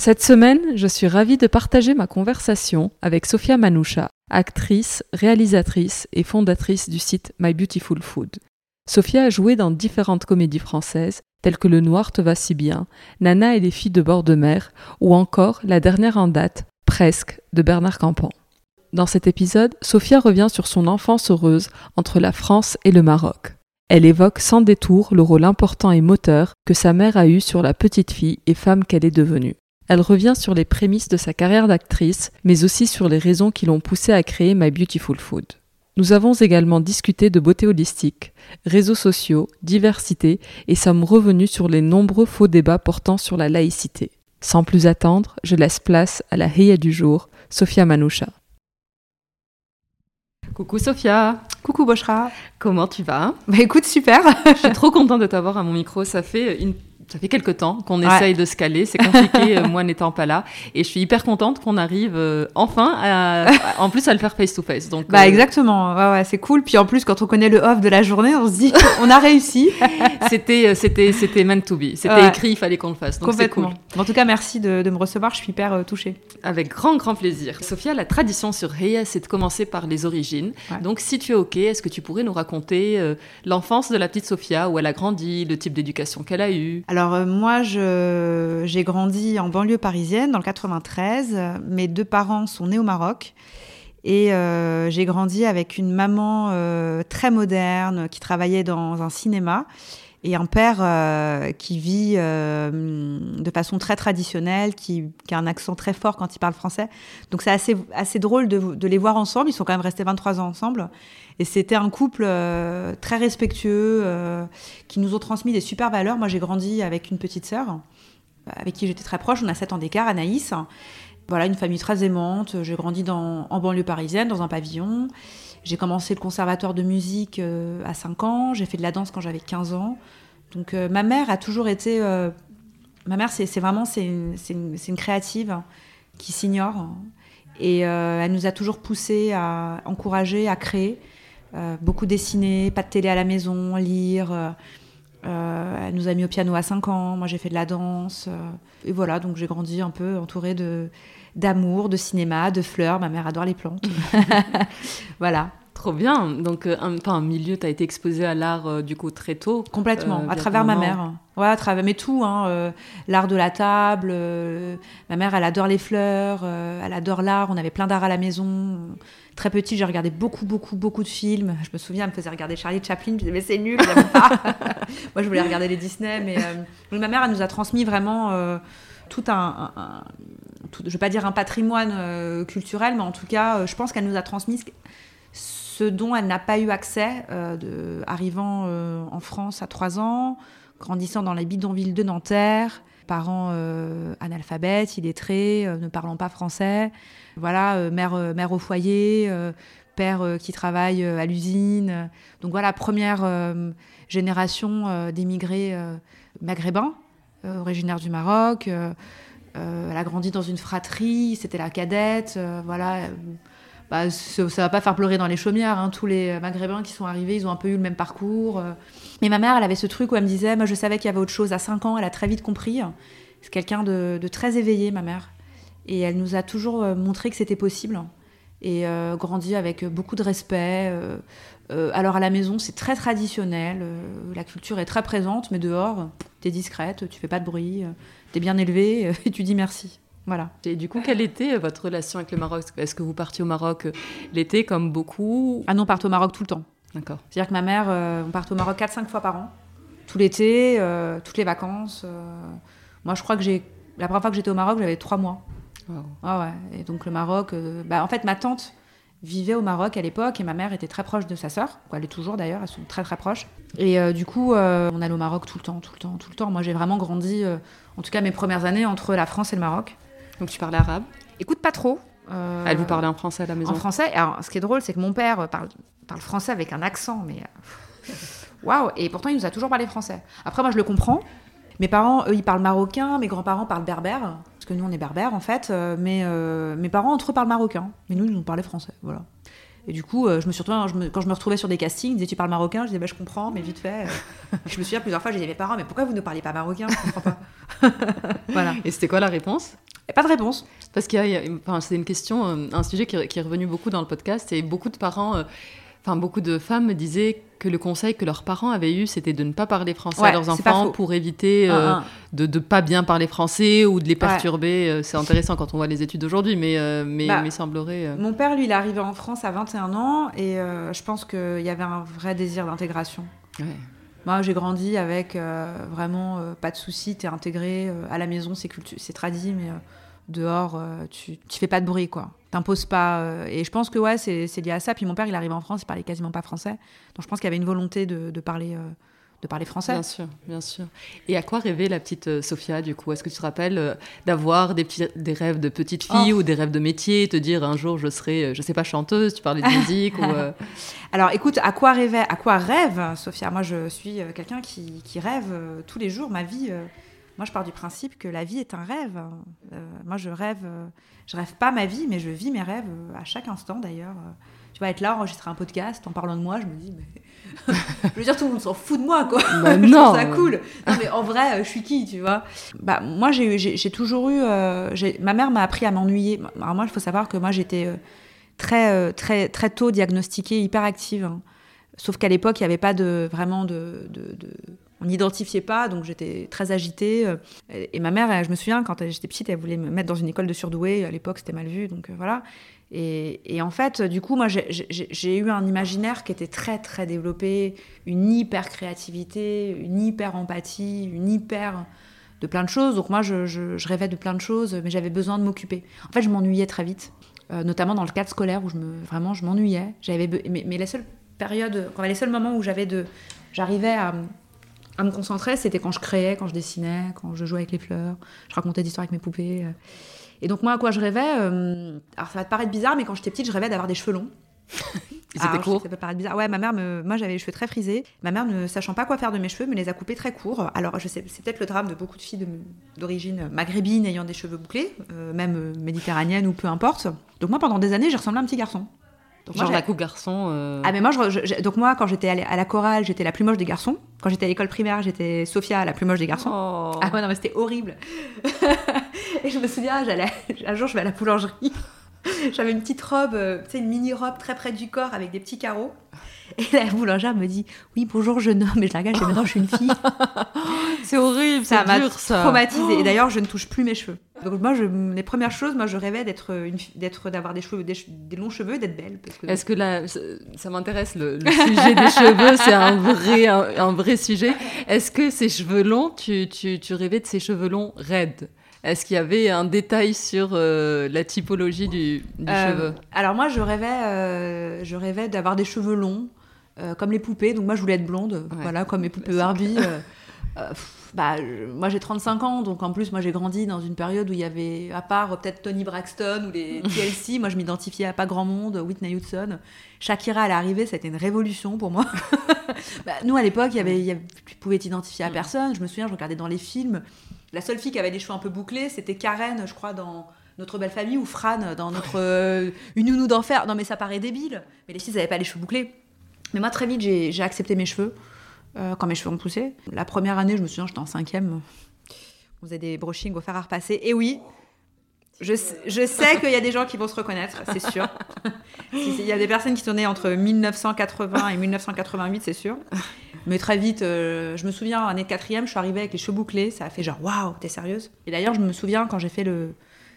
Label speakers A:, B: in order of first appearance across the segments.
A: Cette semaine, je suis ravie de partager ma conversation avec Sophia Manoucha, actrice, réalisatrice et fondatrice du site My Beautiful Food. Sophia a joué dans différentes comédies françaises, telles que Le Noir te va si bien, Nana et les filles de bord de mer, ou encore la dernière en date, Presque, de Bernard Campan. Dans cet épisode, Sophia revient sur son enfance heureuse entre la France et le Maroc. Elle évoque sans détour le rôle important et moteur que sa mère a eu sur la petite fille et femme qu'elle est devenue. Elle revient sur les prémices de sa carrière d'actrice, mais aussi sur les raisons qui l'ont poussée à créer My Beautiful Food. Nous avons également discuté de beauté holistique, réseaux sociaux, diversité et sommes revenus sur les nombreux faux débats portant sur la laïcité. Sans plus attendre, je laisse place à la Heya du jour, Sophia Manoucha. Coucou Sophia
B: Coucou Boshra
A: Comment tu vas?
B: Bah écoute, super
A: Je suis trop contente de t'avoir à mon micro, ça fait une ça fait quelques temps qu'on essaye de se caler. C'est compliqué, euh, moi n'étant pas là. Et je suis hyper contente qu'on arrive euh, enfin, à, en plus, à le faire face to face. Donc,
B: bah, euh, exactement. Ouais, ouais, c'est cool. Puis en plus, quand on connaît le off de la journée, on se dit, on a réussi.
A: c'était, c'était, c'était meant to be. C'était écrit, il fallait qu'on le fasse. Donc c'est cool.
B: En tout cas, merci de, de me recevoir. Je suis hyper touchée.
A: Avec grand, grand plaisir. Sophia, la tradition sur Heya, c'est de commencer par les origines. Donc, si tu es OK, est-ce que tu pourrais nous raconter l'enfance de la petite Sophia, où elle a grandi, le type d'éducation qu'elle a eu
B: Alors, moi, je j'ai grandi en banlieue parisienne, dans le 93. Mes deux parents sont nés au Maroc. Et euh, j'ai grandi avec une maman euh, très moderne qui travaillait dans un cinéma et un père euh, qui vit de façon très traditionnelle, qui, a un accent très fort quand il parle français. Donc c'est assez, drôle de, les voir ensemble. Ils sont quand même restés 23 ans ensemble. Et c'était un couple très respectueux qui nous ont transmis des super valeurs. Moi j'ai grandi avec une petite sœur avec qui j'étais très proche. On a 7 ans d'écart, Anaïs. Voilà, une famille très aimante. J'ai grandi en banlieue parisienne, dans un pavillon. J'ai commencé le conservatoire de musique euh, à 5 ans. J'ai fait de la danse quand j'avais 15 ans. Donc euh, ma mère a toujours été... Euh, ma mère, c'est vraiment c'est une, une, créative qui s'ignore. Et elle nous a toujours poussé à encourager, à créer. beaucoup dessiner, pas de télé à la maison, lire. elle nous a mis au piano à 5 ans. Moi, j'ai fait de la danse. et voilà, donc j'ai grandi un peu entourée de d'amour, de cinéma, de fleurs. Ma mère adore les plantes. voilà.
A: Trop bien. Donc, euh, un, un milieu, tu as été exposé à l'art euh, du coup très tôt.
B: Complètement, euh, à travers ma mère. Ouais, à travers, mais tout, hein, l'art de la table. ma mère, elle adore les fleurs, elle adore l'art. On avait plein d'art à la maison. Très petit, j'ai regardé beaucoup, beaucoup, beaucoup de films. Je me souviens, elle me faisait regarder Charlie Chaplin. Je disais, mais c'est nul, j'aime pas. Moi, je voulais regarder les Disney. Mais ma mère, elle nous a transmis vraiment tout un, je ne vais pas dire un patrimoine euh, culturel, mais en tout cas, euh, je pense qu'elle nous a transmis ce dont elle n'a pas eu accès, euh, arrivant en France à 3 ans, grandissant dans les bidonvilles de Nanterre, parents analphabètes, illettrés, ne parlant pas français, voilà, mère, mère au foyer, père qui travaille à l'usine. Donc voilà, première génération d'émigrés maghrébins, originaires du Maroc. Euh, elle a grandi dans une fratrie, c'était la cadette, euh, voilà. bah, ça, va pas faire pleurer dans les chaumières. hein. Tous les Maghrébins qui sont arrivés, ils ont un peu eu le même parcours. euh. Mais ma mère, elle avait ce truc où elle me disait, moi je savais qu'il y avait autre chose. À 5 ans, elle a très vite compris. C'est quelqu'un de, très éveillé, ma mère. Et elle nous a toujours montré que c'était possible. Et euh, grandi avec beaucoup de respect. alors à la maison, c'est très traditionnel. la culture est très présente, mais dehors, t'es discrète, tu fais pas de bruit, t'es bien élevée euh, et tu dis merci. Voilà.
A: Et du coup, quelle était euh, votre relation avec le Maroc? Est-ce que vous partiez au Maroc euh, l'été comme beaucoup?
B: Ah non, on part au Maroc tout le temps.
A: D'accord.
B: C'est-à-dire que ma mère, euh, on part au Maroc 4-5 fois par an. Tout l'été, euh, toutes les vacances. euh. Moi, je crois que j'ai. La première fois que j'étais au Maroc, j'avais 3 mois.
A: Wow.
B: Ah ouais. Et donc, le Maroc. bah, en fait, ma tante vivait au Maroc à l'époque et ma mère était très proche de sa sœur. Elle est toujours d'ailleurs, elles sont très très proches. Et euh, du coup, euh, on allait au Maroc tout le temps, tout le temps, tout le temps. Moi, j'ai vraiment grandi, euh, en tout cas mes premières années, entre la France et le Maroc.
A: Donc tu parlais arabe
B: Écoute, pas trop.
A: Elle vous parlait en français à la maison
B: en français. Alors, ce qui est drôle, c'est que mon père parle, parle français avec un accent, mais waouh Et pourtant, il nous a toujours parlé français. Après, moi, je le comprends. Mes parents, eux, ils parlent marocain. Mes grands-parents parlent berbère, que nous, on est berbère en fait. euh, mais euh, mes parents entre eux parlent marocain, mais nous, ils nous parlaient français. Voilà. Et du coup, euh, je me suis retrouvée- je me- quand je me retrouvais sur des castings, ils disaient tu parles marocain, je disais bah, je comprends, mais vite fait. je me souviens plusieurs fois, j'ai dit à mes parents mais pourquoi vous ne parlez pas marocain? Je comprends pas. voilà.
A: Et c'était quoi la réponse?
B: Et pas de réponse.
A: Parce qu'il y a, il y a- enfin, c'est une question, un sujet qui, est- qui est revenu beaucoup dans le podcast et beaucoup de parents, enfin beaucoup de femmes me disaient que le conseil que leurs parents avaient eu, c'était de ne pas parler français
B: Ouais,
A: à leurs enfants pour éviter euh, de ne pas bien parler français ou de les perturber. Euh, C'est intéressant quand on voit les études d'aujourd'hui, mais, euh, mais,
B: Bah,
A: mais semblerait... euh,
B: Mon père, lui, il est arrivé en France à 21 ans et je pense qu'il y avait un vrai désir d'intégration.
A: ouais.
B: Moi, j'ai grandi avec vraiment pas de soucis, t'es intégré. à la maison, c'est cultu- c'est tradit, mais dehors, euh, tu, tu fais pas de bruit, quoi. T'imposes pas. euh, et je pense que ouais, c'est lié à ça. Puis mon père, il arrive en France, il parlait quasiment pas français. Donc je pense qu'il y avait une volonté de, de parler, euh, de parler français.
A: Bien sûr, bien sûr. Et à quoi rêvait la petite euh, Sophia, du coup? Est-ce que tu te rappelles euh, d'avoir des, petits, des rêves de petite fille
B: Oh.
A: ou des rêves de métier, te dire un jour je serai, je sais pas, chanteuse, tu parlais de musique ou... euh,
B: Alors écoute, à quoi rêvait, à quoi rêve Sophia? Moi, je suis quelqu'un qui, qui rêve tous les jours. Ma vie, moi, je pars du principe que la vie est un rêve. Euh, moi, je rêve, euh, je rêve pas ma vie, mais je vis mes rêves euh, à chaque instant d'ailleurs. Tu vas être là, enregistrer un podcast en parlant de moi, je me dis, mais. je veux dire, tout le monde s'en fout de moi, quoi.
A: Bah
B: je
A: non.
B: trouve ça cool. Non, mais en vrai, je suis qui, tu vois? Bah, moi, j'ai eu- j'ai j'ai toujours eu. euh, ma mère m'a appris à m'ennuyer. Alors, moi, il faut savoir que moi, j'étais très, très, très tôt diagnostiquée hyperactive. hein. Sauf qu'à l'époque, il n'y avait pas de, vraiment de. de- de- on n'identifiait pas, donc j'étais très agitée. euh, Et, ma mère, je me souviens, quand j'étais petite, elle voulait me mettre dans une école de surdoués. À l'époque, c'était mal vu, donc euh, voilà. Et, en fait, du coup, moi, j'ai- eu un imaginaire qui était très, très développé, une hyper créativité, une hyper empathie, une hyper de plein de choses. Donc moi, je, rêvais de plein de choses, mais j'avais besoin de m'occuper. En fait, je m'ennuyais très vite, euh, notamment dans le cadre scolaire où je me, vraiment, je m'ennuyais. J'avais, mais, mais la seule période, les seuls moments où j'avais de, j'arrivais à, à me concentrer, c'était quand je créais, quand je dessinais, quand je jouais avec les fleurs, je racontais des histoires avec mes poupées. euh. Et donc moi, à quoi je rêvais euh, Alors ça va te paraître bizarre, mais quand j'étais petite, je rêvais d'avoir des cheveux longs.
A: Courts
B: que Ça peut paraître bizarre. Ouais, ma mère, me... moi j'avais les cheveux très frisés. Ma mère, ne sachant pas quoi faire de mes cheveux, me les a coupés très courts. Alors, je sais, c'est peut-être le drame de beaucoup de filles de- d'origine maghrébine ayant des cheveux bouclés, euh, même méditerranéenne ou peu importe. Donc, moi, pendant des années, j'ai ressemblé à un petit garçon. Donc, moi,
A: Genre
B: j'ai-
A: la coupe garçon. euh,
B: ah mais moi, je- je- donc moi, quand j'étais à la- à la chorale, j'étais la plus moche des garçons. Quand j'étais à l'école primaire, j'étais Sophia, la plus moche des garçons.
A: oh.
B: Ah ouais, non, mais c'était horrible. et je me souviens, j'allais, un jour, je vais à la boulangerie. J'avais une petite robe, euh, tu sais, une mini-robe très près du corps avec des petits carreaux. Et la boulangère me dit Oui, bonjour, jeune homme. Et je la regarde, je dis non, je suis une fille.
A: C'est horrible,
B: Ça m'a traumatisée. Et d'ailleurs, je ne touche plus mes cheveux. Donc, moi, je, les premières choses, moi, je rêvais d'être, d'avoir des, cheveux, des, longs cheveux et d'être belle. Parce que...
A: Est-ce que là, ça, ça m'intéresse, le, le sujet des cheveux, c'est un vrai, un, un vrai sujet. Est-ce que ces cheveux longs, tu, tu, tu rêvais de ces cheveux longs raides? Est-ce qu'il y avait un détail sur euh, la typologie du, du
B: Euh,
A: cheveu?
B: Alors moi, je rêvais, euh, je rêvais d'avoir des cheveux longs, comme les poupées. Donc moi, je voulais être blonde,
A: Ouais.
B: voilà, comme mes poupées
A: Classique.
B: Barbie. pff, bah, je- moi, j'ai 35 ans, donc en plus, moi, j'ai grandi dans une période où il y avait, à part peut-être Tony Braxton ou les TLC, moi, je m'identifiais à pas grand monde, Whitney Houston. Shakira, elle est arrivée, c'était une révolution pour moi. Bah, nous, à l'époque, il y avait, il y avait- tu pouvais t'identifier à
A: Mm.
B: personne. Je me souviens, je regardais dans les films. La seule fille qui avait des cheveux un peu bouclés, c'était Karen, je crois, dans notre belle famille ou Fran dans notre une nounou d'enfer. Non, mais ça paraît débile. Mais les filles, n'avaient pas les cheveux bouclés. Mais moi, très vite, j'ai accepté mes cheveux quand mes cheveux ont poussé. La première année, je me souviens, j'étais en cinquième. On faisait des brushings au fer à repasser. Et oui, je, je sais qu'il y a des gens qui vont se reconnaître, c'est sûr. Il y a des personnes qui sont nées entre 1980 et 1988, c'est sûr. Mais très vite, euh, je me souviens, année quatrième, je suis arrivée avec les cheveux bouclés. Ça a fait genre, waouh, t'es sérieuse? Et d'ailleurs, je me souviens quand j'ai fait le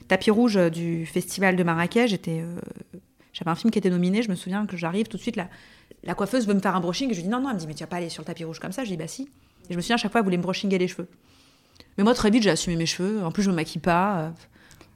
B: tapis rouge du festival de Marrakech, j'étais, euh, j'avais un film qui était nominé. Je me souviens que j'arrive tout de suite, la, la coiffeuse veut me faire un brushing. Et je dis non, non, elle me dit, mais tu vas pas aller sur le tapis rouge comme ça? Je dis, bah si. Et je me souviens, à chaque fois, elle voulait me brushinger les cheveux. Mais moi, très vite, j'ai assumé mes cheveux. En plus, je me maquille pas. Euh,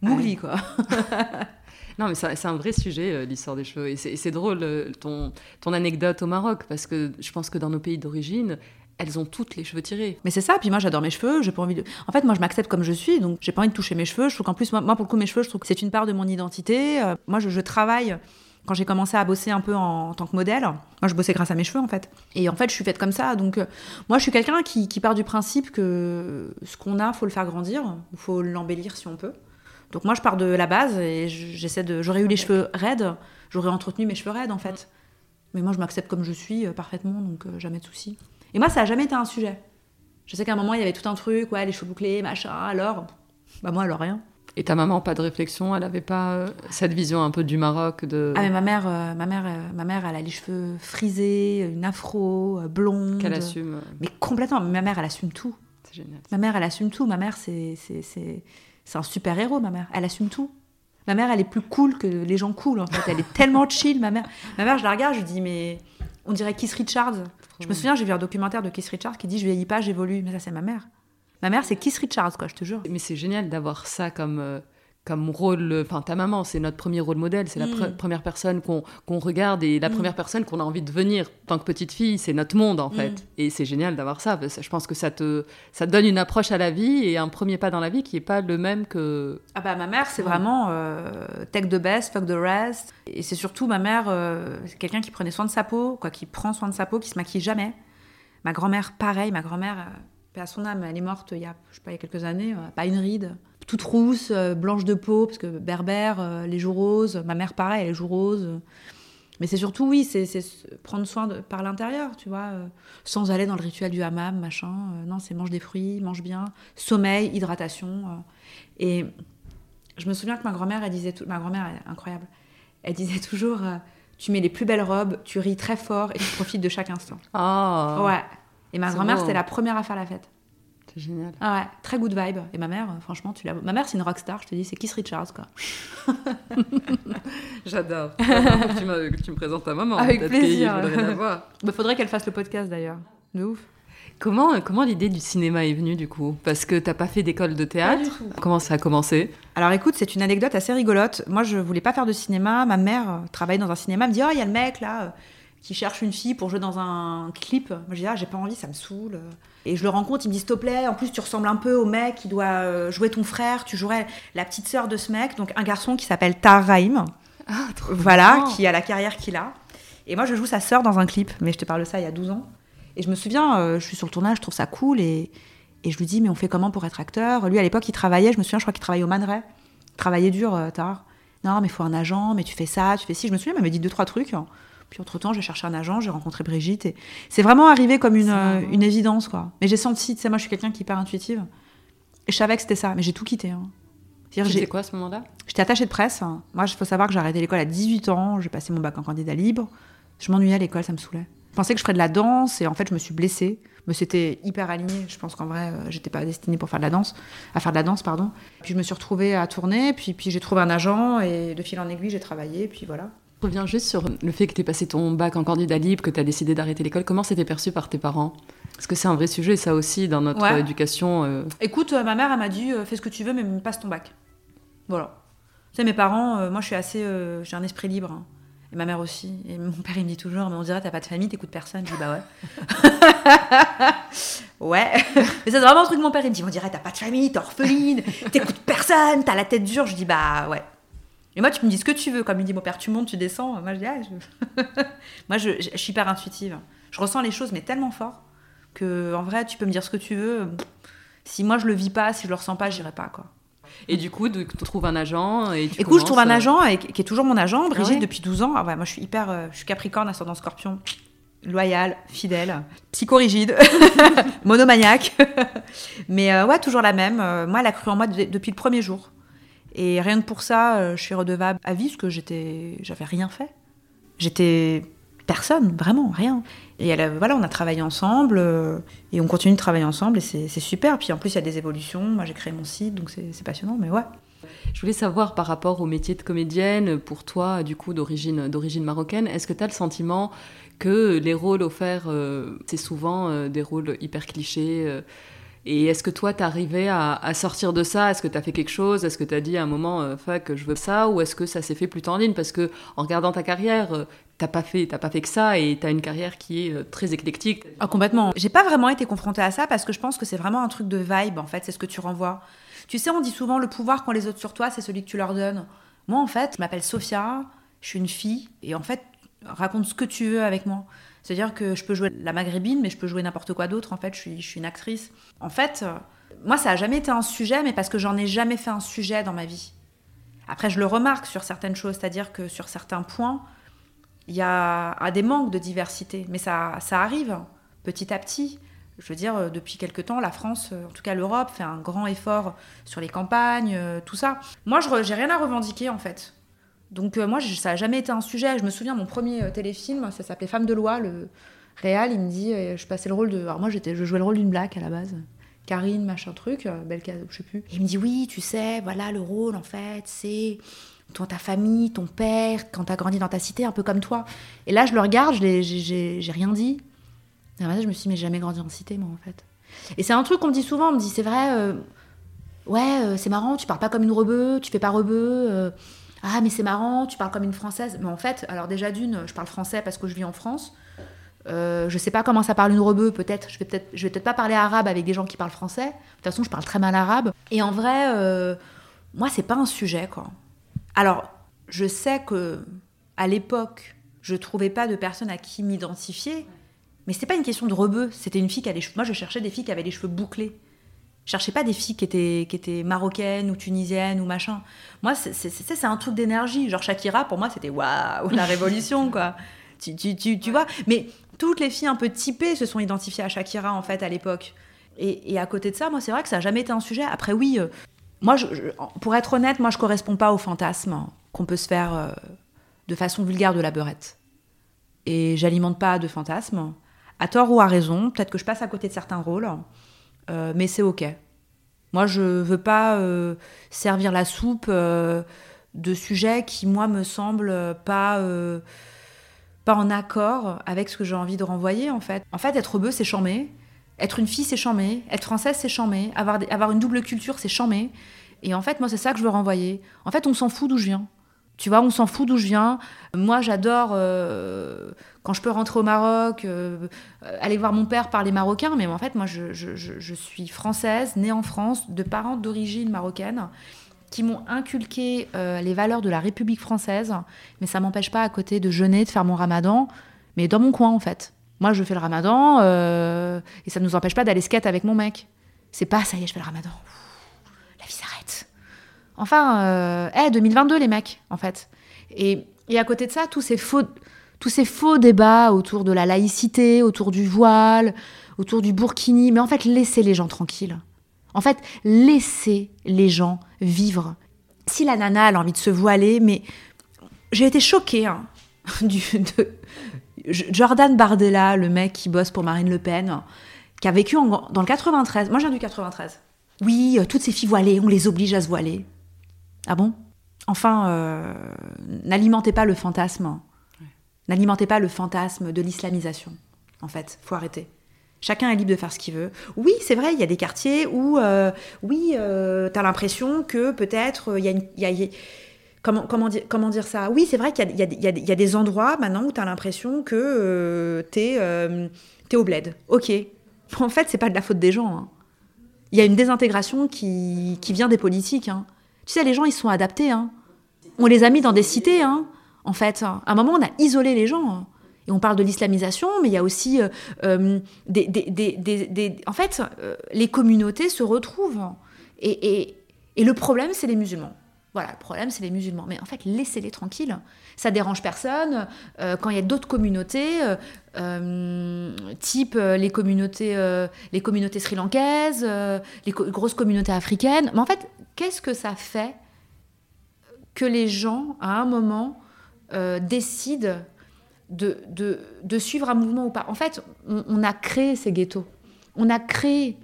B: Mougli, quoi.
A: non, mais c'est un vrai sujet, euh, l'histoire des cheveux. Et c'est drôle, euh, ton, ton anecdote au Maroc, parce que je pense que dans nos pays d'origine, elles ont toutes les cheveux tirés.
B: Mais c'est ça, puis moi j'adore mes cheveux, j'ai pas envie de... En fait, moi je m'accepte comme je suis, donc j'ai pas envie de toucher mes cheveux. Je trouve qu'en plus, moi, pour le coup, mes cheveux, je trouve que c'est une part de mon identité. moi, je, travaille quand j'ai commencé à bosser un peu en, tant que modèle, moi je bossais grâce à mes cheveux en fait. Et en fait, je suis faite comme ça. Donc, moi je suis quelqu'un qui, qui, part du principe que ce qu'on a, faut le faire grandir, faut l'embellir si on peut. Donc moi, je pars de la base et j'essaie de. J'aurais eu les cheveux raides, j'aurais entretenu mes cheveux raides en fait. Mais moi, je m'accepte comme je suis euh, parfaitement, donc euh, jamais de souci. Et moi, ça a jamais été un sujet. Je sais qu'à un moment, il y avait tout un truc, ouais, les cheveux bouclés, machin. Alors, bah moi, alors rien.
A: Et ta maman, pas de réflexion Elle avait pas euh, cette vision un peu du Maroc de...
B: Ah mais ma mère, ma mère, ma mère, elle a les cheveux frisés, une afro, blonde.
A: Qu'elle assume.
B: Mais complètement. Ma mère, elle assume tout.
A: C'est génial.
B: Ma mère, elle assume tout. Ma mère, c'est c'est un super héros, ma mère. Elle assume tout. Ma mère, elle est plus cool que les gens cool, en fait. Elle est tellement chill, ma mère. Ma mère, je la regarde, je dis, mais on dirait Keith Richards. Je me souviens, j'ai vu un documentaire de Keith Richards qui dit, je vieillis pas, j'évolue. Mais ça, c'est ma mère. Ma mère, c'est Keith Richards, quoi, je te jure.
A: Mais c'est génial d'avoir ça comme. Comme rôle, enfin ta maman, c'est notre premier rôle modèle, c'est la mm. première personne qu'on regarde et la mm. première personne qu'on a envie de devenir. Tant que petite fille, c'est notre monde en fait. Mm. Et c'est génial d'avoir ça. je pense que ça te, ça te donne une approche à la vie et un premier pas dans la vie qui est pas le même que.
B: Ah bah ma mère, c'est vraiment euh, take the best, fuck the rest. Et c'est surtout ma mère, euh, c'est quelqu'un qui prenait soin de sa peau, quoi, qui prend soin de sa peau, qui se maquille jamais. Ma grand-mère, pareil, ma grand-mère, euh, à son âme, elle est morte il y a, je sais pas, il y a quelques années, euh, pas une ride toute rousse, euh, blanche de peau, parce que berbère, euh, les joues roses. Ma mère, pareil, elle les joues roses. Mais c'est surtout, oui, c'est prendre soin de, par l'intérieur, tu vois, euh, sans aller dans le rituel du hammam, machin. non, c'est mange des fruits, mange bien, sommeil, hydratation. et je me souviens que ma grand-mère, elle disait, tout, ma grand-mère est incroyable, elle disait toujours, tu mets les plus belles robes, tu ris très fort et tu profites de chaque instant.
A: Ah.
B: Ouais. Et ma grand-mère, c'était la première à faire la fête
A: génial.
B: Ah ouais, très good vibe. Et ma mère, franchement, tu l'as. Ma mère, c'est une rockstar, je te dis, c'est Kiss Richards, quoi.
A: J'adore. que, tu me présentes ta maman.
B: Avec plaisir. Il bah, faudrait qu'elle fasse le podcast d'ailleurs. De ouf.
A: Comment, comment l'idée du cinéma est venue du coup? Parce que t'as pas fait d'école de théâtre Comment ça a commencé?
B: Alors écoute, c'est une anecdote assez rigolote. Moi, je voulais pas faire de cinéma. Ma mère travaillait dans un cinéma. Elle me dit Oh, il y a le mec là qui cherche une fille pour jouer dans un clip. Moi, je dis Ah, j'ai pas envie, ça me saoule. Et je le rencontre, il me dit s'il te plaît, en plus tu ressembles un peu au mec qui doit euh, jouer ton frère, tu jouerais la petite sœur de ce mec, donc un garçon qui s'appelle Tar Rahim.
A: Ah,
B: voilà, qui a la carrière qu'il a. Et moi je joue sa sœur dans un clip, mais je te parle de ça il y a 12 ans. Et je me souviens, euh, je suis sur le tournage, je trouve ça cool, et, et je lui dis mais on fait comment pour être acteur? Lui à l'époque il travaillait, je me souviens, je crois qu'il travaillait au. Il travaillait dur, euh, Tar. Non mais il faut un agent, mais tu fais ça, tu fais ci. Je me souviens, il m'avait dit deux, trois trucs. Puis entre-temps, j'ai cherché un agent, j'ai rencontré Brigitte. Et c'est vraiment arrivé comme une, euh, une évidence, quoi. Mais j'ai senti, tu sais, moi, je suis quelqu'un qui est hyper intuitive. Et je savais que c'était ça, mais j'ai tout quitté. Hein.
A: C'était quoi à ce moment-là?
B: J'étais attachée de presse. Moi, il faut savoir que j'ai arrêté l'école à 18 ans. J'ai passé mon bac en candidat libre. Je m'ennuyais à l'école, ça me saoulait. Je pensais que je ferais de la danse et en fait, je me suis blessée. Mais c'était hyper aligné. Je pense qu'en vrai, euh, j'étais pas destinée pour faire de la danse, à faire de la danse, pardon. Puis je me suis retrouvée à tourner. Puis, puis j'ai trouvé un agent et de fil en aiguille, j'ai travaillé. Puis voilà.
A: Je reviens juste sur le fait que tu aies passé ton bac en candidat libre, que tu as décidé d'arrêter l'école. Comment c'était perçu par tes parents? Parce que c'est un vrai sujet, ça aussi, dans notre éducation. Euh?
B: Écoute, euh, ma mère, elle m'a dit euh, fais ce que tu veux, mais passe ton bac. Voilà. Tu sais, mes parents, moi, je suis assez. j'ai un esprit libre. Hein. Et ma mère aussi. Et mon père, il me dit toujours mais on dirait t'as pas de famille, t'écoutes personne. Je dis bah ouais. ouais. mais c'est vraiment un truc que mon père, il me dit on dirait t'as pas de famille, t'es orpheline, t'écoutes personne, t'as la tête dure. Je dis bah ouais. Et moi, tu me dis ce que tu veux. Comme il dit mon père, tu montes, tu descends. Moi, je dis, ah, moi, je, suis hyper intuitive. Je ressens les choses, mais tellement fort que, en vrai, tu peux me dire ce que tu veux. Si moi, je le vis pas, si je le ressens pas, j'irai pas, quoi.
A: Et du coup, tu trouves un agent et tu
B: Écoute, je trouve un agent et, qui est toujours mon agent, Brigitte, depuis 12 ans. Ah ouais, moi, je suis hyper... je suis Capricorne, ascendant Scorpion loyal, fidèle, psychorigide, monomaniaque. Mais ouais, toujours la même. moi, elle a cru en moi depuis le premier jour. Et rien que pour ça, je suis redevable à vie parce que j'étais, j'avais rien fait. J'étais personne, vraiment, rien. Et elle, voilà, on a travaillé ensemble euh, et on continue de travailler ensemble et c'est super. Puis en plus, il y a des évolutions. Moi, j'ai créé mon site, donc c'est passionnant, mais ouais.
A: Je voulais savoir par rapport au métier de comédienne, pour toi, du coup, d'origine marocaine, est-ce que tu as le sentiment que les rôles offerts, euh, c'est souvent euh, des rôles hyper clichés et est-ce que toi, t'es arrivé à, sortir de ça? Est-ce que tu as fait quelque chose? Est-ce que tu as dit à un moment, euh, fuck, je veux ça? Ou est-ce que ça s'est fait plus en ligne? Parce que en regardant ta carrière, euh, t'as pas fait, pas fait que ça et tu as une carrière qui est euh, très éclectique.
B: Ah, complètement. J'ai pas vraiment été confrontée à ça parce que je pense que c'est vraiment un truc de vibe, en fait, c'est ce que tu renvoies. Tu sais, on dit souvent le pouvoir qu'ont les autres sur toi, c'est celui que tu leur donnes. Moi, en fait, je m'appelle Sophia, je suis une fille, et en fait, raconte ce que tu veux avec moi. C'est-à-dire que je peux jouer la maghrébine, mais je peux jouer n'importe quoi d'autre. En fait, je suis, une actrice. En fait, euh, moi, ça n'a jamais été un sujet, mais parce que j'en ai jamais fait un sujet dans ma vie. Après, je le remarque sur certaines choses, c'est-à-dire que sur certains points, il y a des manques de diversité. Mais ça, arrive petit à petit. Je veux dire, euh, depuis quelque temps, la France, euh, en tout cas l'Europe, fait un grand effort sur les campagnes, tout ça. Moi, je n'ai rien à revendiquer, en fait. Donc euh, moi, ça n'a jamais été un sujet. Je me souviens, mon premier euh, téléfilm, ça s'appelait Femme de loi. Le réal, il me dit, euh, je passais le rôle de... Alors moi, je jouais le rôle d'une black à la base. Karine, machin truc, belle je sais plus. il me dit, oui, tu sais, voilà, le rôle, en fait, c'est toi, ta famille, ton père, quand t'as grandi dans ta cité, un peu comme toi. Et là, je le regarde, je j'ai rien dit. Et je me suis dit, mais jamais grandi en cité, moi, en fait. Et c'est un truc qu'on me dit souvent, on me dit, c'est vrai, ouais, c'est marrant, tu parles pas comme une rebeu, tu fais pas rebeu ah, mais c'est marrant, tu parles comme une française. Mais en fait, alors déjà d'une, je parle français parce que je vis en France. Euh, je sais pas comment ça parle une rebeu, peut-être. Je vais peut-être, je vais peut-être pas parler arabe avec des gens qui parlent français. De toute façon, je parle très mal arabe. Et en vrai, euh, moi, c'est pas un sujet, quoi. Alors, je sais que à l'époque, je trouvais pas de personne à qui m'identifier, mais c'était pas une question de rebeu. C'était une fille qui avait les cheveux. Moi, je cherchais des filles qui avaient les cheveux bouclés cherchais pas des filles qui étaient, qui étaient marocaines ou tunisiennes ou machin. Moi, c'est un truc d'énergie. Genre Shakira, pour moi, c'était waouh, la révolution, quoi. Tu, tu, tu, tu, vois Mais toutes les filles un peu typées se sont identifiées à Shakira, en fait, à l'époque. Et, et, à côté de ça, moi, c'est vrai que ça n'a jamais été un sujet. Après, oui, euh, moi, je, pour être honnête, moi, je correspond pas au fantasme qu'on peut se faire euh, de façon vulgaire de la beurette. Et j'alimente pas de fantasmes, à tort ou à raison. Peut-être que je passe à côté de certains rôles. Euh, mais c'est ok. Moi, je veux pas euh, servir la soupe euh, de sujets qui, moi, me semblent pas, pas en accord avec ce que j'ai envie de renvoyer, en fait. En fait, être bœuf, c'est chambé. Être une fille, c'est chambé. Être française, c'est chambé. Avoir, avoir une double culture, c'est chambé. Et en fait, moi, c'est ça que je veux renvoyer. En fait, on s'en fout d'où je viens. Tu vois, on s'en fout d'où je viens. Moi, j'adore, euh, quand je peux rentrer au Maroc, euh, aller voir mon père parler marocain. Mais en fait, moi, je, suis française, née en France, de parents d'origine marocaine, qui m'ont inculqué euh, les valeurs de la République française. Mais ça m'empêche pas, à côté de jeûner, de faire mon ramadan, mais dans mon coin, en fait. Moi, je fais le ramadan, et ça ne nous empêche pas d'aller skate avec mon mec. C'est pas, ça y est, je fais le ramadan. Enfin, euh, 2022 les mecs, en fait. Et, à côté de ça, tous ces faux, tous ces faux débats autour de la laïcité, autour du voile, autour du burkini. Mais en fait, laissez les gens tranquilles. En fait, laissez les gens vivre. Si la nana a envie de se voiler, mais j'ai été choquée hein, du, de Jordan Bardella, le mec qui bosse pour Marine Le Pen, qui a vécu dans le 93. Moi, je viens du 93. Oui, euh, toutes ces filles voilées, on les oblige à se voiler. Ah bon? Enfin, euh, n'alimentez pas le fantasme. N'alimentez pas le fantasme de l'islamisation. En fait, faut arrêter. Chacun est libre de faire ce qu'il veut. Oui, c'est vrai, il y a des quartiers où, euh, oui, euh, tu as l'impression que peut-être il y a comment, comment, dire, comment dire ça? Oui, c'est vrai qu'il y, y, a des endroits maintenant où tu as l'impression que tu es, au bled. Ok. En fait, c'est pas de la faute des gens. Hein. Il y a une désintégration qui, qui vient des politiques. Hein. Tu sais, les gens, ils sont adaptés. Hein. On les a mis dans des cités, hein, en fait. À un moment, on a isolé les gens. Hein. Et on parle de l'islamisation, mais il y a aussi euh, euh, des, En fait, euh, les communautés se retrouvent. Et, Et le problème, c'est les musulmans. Voilà, le problème, c'est les musulmans. Mais en fait, laissez-les tranquilles. Ça dérange personne. Euh, quand il y a d'autres communautés, euh, euh, type les communautés, sri-lankaises, les grosses communautés africaines. Mais en fait, qu'est-ce que ça fait que les gens, à un moment, décident de, de, suivre un mouvement ou pas? En fait, on, on a créé ces ghettos. On a créé.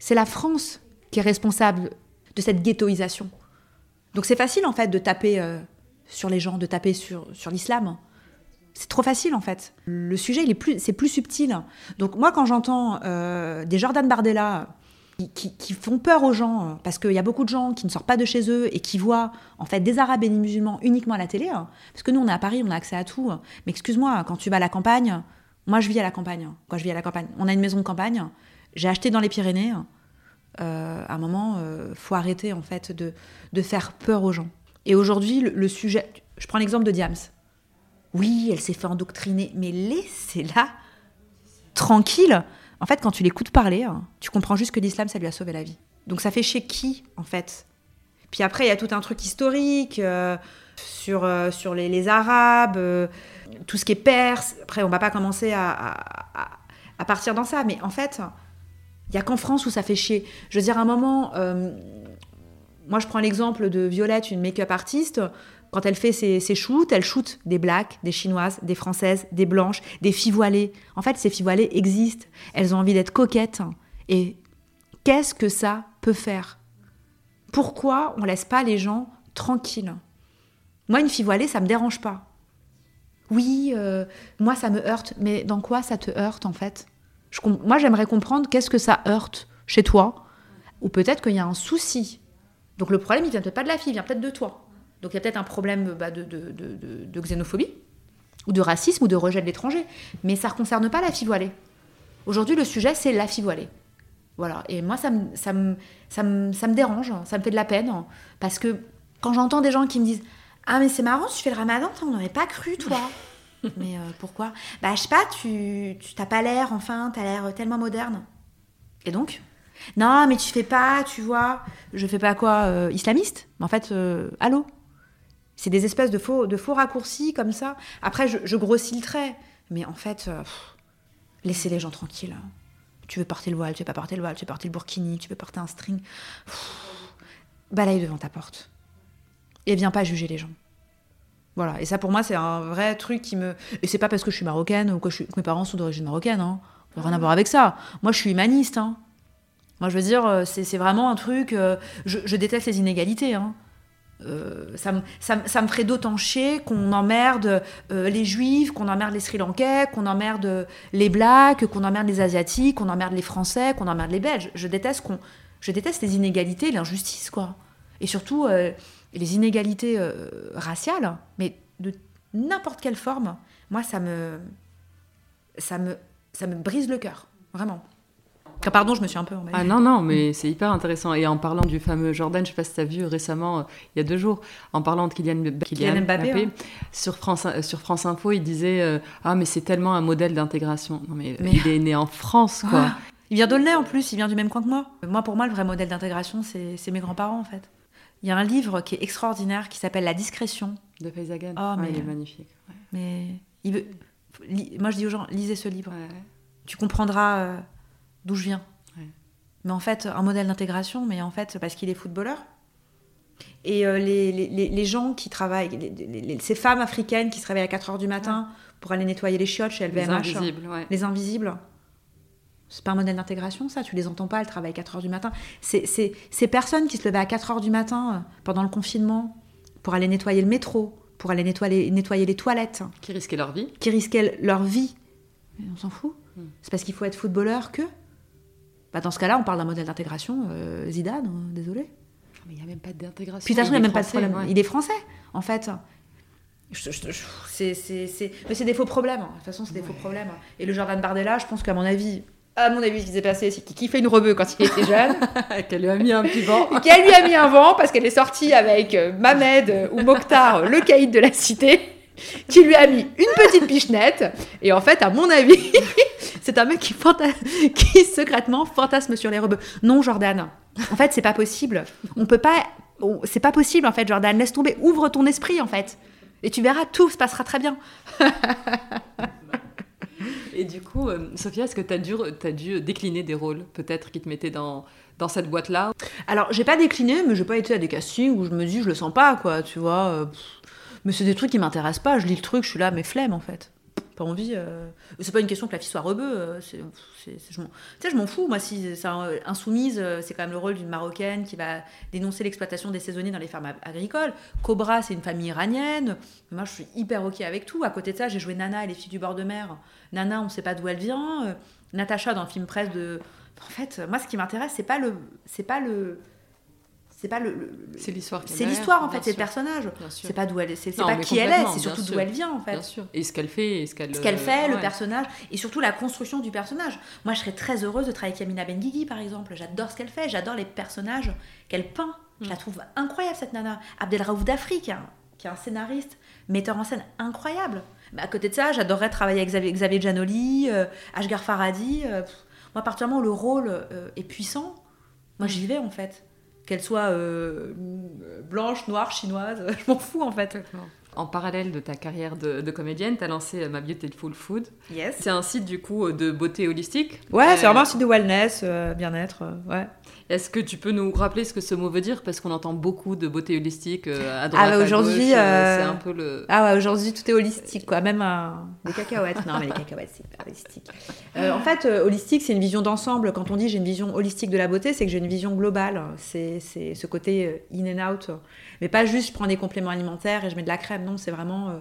B: C'est la France qui est responsable de cette ghettoisation. Donc c'est facile en fait de taper euh, sur les gens, de taper sur, l'islam. C'est trop facile en fait. Le sujet, est plus, c'est plus subtil. Donc moi, quand j'entends euh, des Jordan Bardella qui, font peur aux gens, parce qu'il y a beaucoup de gens qui ne sortent pas de chez eux et qui voient en fait des Arabes et des musulmans uniquement à la télé, hein. parce que nous on est à Paris, on a accès à tout. Mais excuse-moi, quand tu vas à la campagne, moi je vis à la campagne. Quand je vis à la campagne, on a une maison de campagne. J'ai acheté dans les Pyrénées. Euh, à un moment, euh, faut arrêter en fait de, de, faire peur aux gens. Et aujourd'hui, le, sujet, je prends l'exemple de Diams. Oui, elle s'est fait endoctriner, mais laissez-la tranquille. En fait, quand tu l'écoutes parler, hein, tu comprends juste que l'islam, ça lui a sauvé la vie. Donc ça fait chez qui, en fait? Puis après, il y a tout un truc historique euh, sur, sur les, Arabes, tout ce qui est perse. Après, on va pas commencer à, à, à partir dans ça, mais en fait, il n'y a qu'en France où ça fait chier. Je veux dire, à un moment, euh, moi je prends l'exemple de Violette, une make-up artiste. Quand elle fait ses, shoots, elle shoot des blacks, des chinoises, des françaises, des blanches, des filles voilées. En fait, ces filles voilées existent. Elles ont envie d'être coquettes. Et qu'est-ce que ça peut faire? Pourquoi on laisse pas les gens tranquilles? Moi, une fille voilée, ça me dérange pas. Oui, euh, moi, ça me heurte. Mais dans quoi ça te heurte, en fait? Moi, j'aimerais comprendre qu'est-ce que ça heurte chez toi, ou peut-être qu'il y a un souci. Donc le problème, il vient peut-être pas de la fille, il vient peut-être de toi. Donc il y a peut-être un problème bah, de, xénophobie, ou de racisme, ou de rejet de l'étranger. Mais ça ne concerne pas la fille voilée. Aujourd'hui, le sujet, c'est la fille voilée. Voilà. Et moi, ça me, ça, me, ça, me, ça me dérange, ça me fait de la peine, parce que quand j'entends des gens qui me disent Ah, mais c'est marrant, tu fais le ramadan, on n'aurait pas cru, toi. Mais euh, pourquoi? Bah, je sais pas, tu t'as pas l'air, enfin, t'as l'air tellement moderne. Et donc? Non, mais tu fais pas, tu vois. Je fais pas quoi euh, Islamiste? Mais en fait, euh, allô? C'est des espèces de faux, de faux raccourcis comme ça. Après, je, grossis le trait. Mais en fait, laissez les gens tranquilles. Tu veux porter le voile, tu veux pas porter le voile, tu veux porter le burkini, tu veux porter un string. balaye devant ta porte. Et viens pas juger les gens. Voilà, et ça pour moi c'est un vrai truc qui me... Et c'est pas parce que je suis marocaine ou que, mes parents sont d'origine marocaine, hein. rien à voir avec ça. Moi je suis humaniste. Hein. Moi je veux dire, euh, c'est vraiment un truc... Euh, je, déteste les inégalités. Hein. Euh, ça, me, ça, ça, me ferait d'autant chier qu'on emmerde les juifs, qu'on emmerde les sri lankais, qu'on emmerde les blacks, qu'on emmerde les asiatiques, qu'on emmerde les français, qu'on emmerde les belges. Je déteste, qu'on, je déteste les inégalités, l'injustice, quoi. Et surtout, les inégalités euh, raciales, mais de n'importe quelle forme, moi, ça me, ça me, ça me brise le cœur, vraiment. pardon, je me suis un peu
A: Ah non, non, mais c'est hyper intéressant. Et en parlant du fameux Jordan, je ne sais pas si tu as vu récemment, euh, il y a deux jours, en parlant de Kylian, Mbappé, sur, France, euh, sur France Info, il disait Ah, mais c'est tellement un modèle d'intégration. Non, mais, il est né en France, quoi. Ah,
B: il vient d'Aulnay en plus, il vient du même coin que moi. Moi, pour moi, le vrai modèle d'intégration, c'est mes grands-parents, en fait. Il y a un livre qui est extraordinaire qui s'appelle La discrétion.
A: De Faizagan.
B: Oh, mais il est magnifique. Mais il veut... moi, je dis aux gens, lisez ce livre. Tu comprendras euh, d'où je viens. Mais en fait, un modèle d'intégration, mais en fait, parce qu'il est footballeur. Et euh, les, les, les, gens qui travaillent, ces femmes africaines qui se réveillent à 4 h du matin pour aller nettoyer les chiottes chez LVMH. Les
A: invisibles,
B: Les invisibles. C'est pas un modèle d'intégration, ça. Tu les entends pas, elles travaillent 4 heures du matin. C'est ces personnes qui se levaient à 4 heures du matin euh, pendant le confinement pour aller nettoyer le métro, pour aller nettoyer, nettoyer les toilettes.
A: Qui risquaient leur vie.
B: Qui risquaient leur vie. Mais on s'en fout. Hmm. C'est parce qu'il faut être footballeur que. Bah dans ce cas-là, on parle d'un modèle d'intégration. Euh, Zidane, euh, désolé.
A: Ah, mais il n'y a même pas d'intégration.
B: Puis de toute façon, il n'y a même pas de problème. Il est français, en fait. C'est, Mais c'est des faux problèmes. De toute façon, c'est des faux problèmes. Et le Jordan Bardella, je pense qu'à mon avis, à mon avis, ce qui s'est passé, c'est qu'il fait une rebeu quand il était jeune.
A: qu'elle lui a mis un petit vent.
B: qu'elle lui a mis un vent parce qu'elle est sortie avec euh, Mamed euh, ou Mokhtar, le caïd de la cité, qui lui a mis une petite pichenette. Et en fait, à mon avis, c'est un mec qui, qui secrètement fantasme sur les rebeux. Non, Jordan, En fait, c'est pas possible. On peut pas. C'est pas possible, en fait, Jordan. Laisse tomber. Ouvre ton esprit, en fait. Et tu verras, tout se passera très bien.
A: Et du coup, euh, Sophia, est-ce que tu as dû, dû décliner des rôles, peut-être, qui te mettaient dans, dans cette boîte-là?
B: Alors, j'ai pas décliné, mais j'ai pas été à des castings où je me dis, je le sens pas, quoi, tu vois. Euh, mais c'est des trucs qui m'intéressent pas. Je lis le truc, je suis là, mais flemme, en fait pas envie. Euh... C'est pas une question que la fille soit rebeu. Euh, je, m'en... je m'en fous. Moi, si insoumise, euh, c'est quand même le rôle d'une marocaine qui va dénoncer l'exploitation des saisonniers dans les fermes agricoles. Cobra, c'est une famille iranienne. moi, je suis hyper ok avec tout. À côté de ça, j'ai joué Nana et les filles du bord de mer. Nana, on ne sait pas d'où elle vient. Natacha dans le film presse de. En fait, moi, ce qui m'intéresse, c'est pas le, c'est pas le, c'est pas le,
A: c'est l'histoire
B: c'est l'histoire en fait c'est le personnage. C'est pas d'où elle c'est pas qui elle est c'est surtout d'où elle vient en fait. Bien
A: sûr. et ce qu'elle fait et ce qu'elle
B: ce qu'elle fait le personnage et surtout la construction du personnage. Moi je serais très heureuse de travailler avec Amina Benguigui par exemple. J'adore ce qu'elle fait j'adore les personnages qu'elle peint. Je la mm. trouve incroyable cette nana. Abdelraouf Dafri qui est, un, qui est un scénariste metteur en scène incroyable. Mais à côté de ça j'adorerais travailler avec Xavier, Xavier Giannoli euh, Ashgar Faradi euh, moi à partir du moment où le rôle euh, est puissant. Moi j'y vais en fait qu'elle soit euh, blanche, noire, chinoise, je m'en fous en fait.
A: En parallèle de ta carrière de, comédienne, tu as lancé euh, Ma Beautiful Food.
B: Yes.
A: C'est un site du coup de beauté holistique?
B: Ouais, c'est vraiment un site de wellness, euh, bien-être. ouais.
A: Est-ce que tu peux nous rappeler ce que ce mot veut dire? Parce qu'on entend beaucoup de beauté holistique euh, à droite, ah
B: bah aujourd'hui, euh,
A: c'est un peu le...
B: Ah ouais, aujourd'hui, tout est holistique, quoi. Même les cacahuètes. non, mais les cacahuètes, c'est pas holistique. Euh, en fait, holistique, c'est une vision d'ensemble. Quand on dit j'ai une vision holistique de la beauté, c'est que j'ai une vision globale. C'est ce côté in and out. Mais pas juste je prends des compléments alimentaires et je mets de la crème. Non, c'est vraiment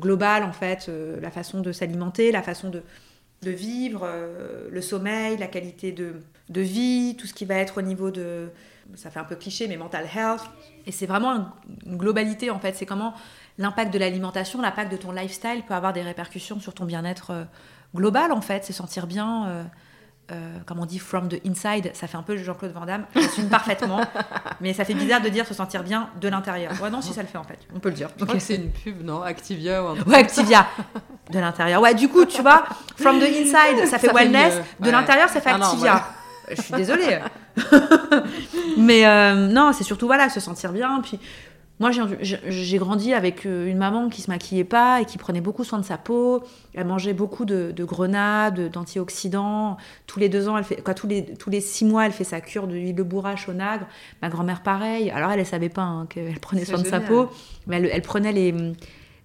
B: global, en fait. la façon de s'alimenter, la façon de de vivre, euh, le sommeil, la qualité de, de, vie, tout ce qui va être au niveau de, ça fait un peu cliché, mais mental health. Et c'est vraiment une globalité en fait. C'est comment l'impact de l'alimentation, l'impact de ton lifestyle peut avoir des répercussions sur ton bien-être euh, global en fait. C'est sentir bien. Euh, comme on dit, from the inside, ça fait un peu Jean-Claude Van Damme, j'assume parfaitement, mais ça fait bizarre de dire se sentir bien de l'intérieur. Ouais, non, si ça le fait en fait, on peut le dire.
A: Je crois c'est une pub, non? Activia ou un
B: Ouais, Activia, de l'intérieur. Ouais, du coup, tu vois, from the inside, ça fait wellness, de l'intérieur, ça fait ah Activia. Je suis désolée. mais euh, non, c'est surtout, voilà, se sentir bien, puis moi, j'ai grandi avec euh, une maman qui se maquillait pas et qui prenait beaucoup soin de sa peau. Elle mangeait beaucoup de, grenades, d'antioxydants. Tous les deux ans, elle fait, quoi, tous les, tous les six mois, elle fait sa cure d'huile de bourrache au nagre. Ma grand-mère, pareil. Alors, elle, ne savait pas hein, qu'elle prenait soin de sa peau, mais elle, prenait les,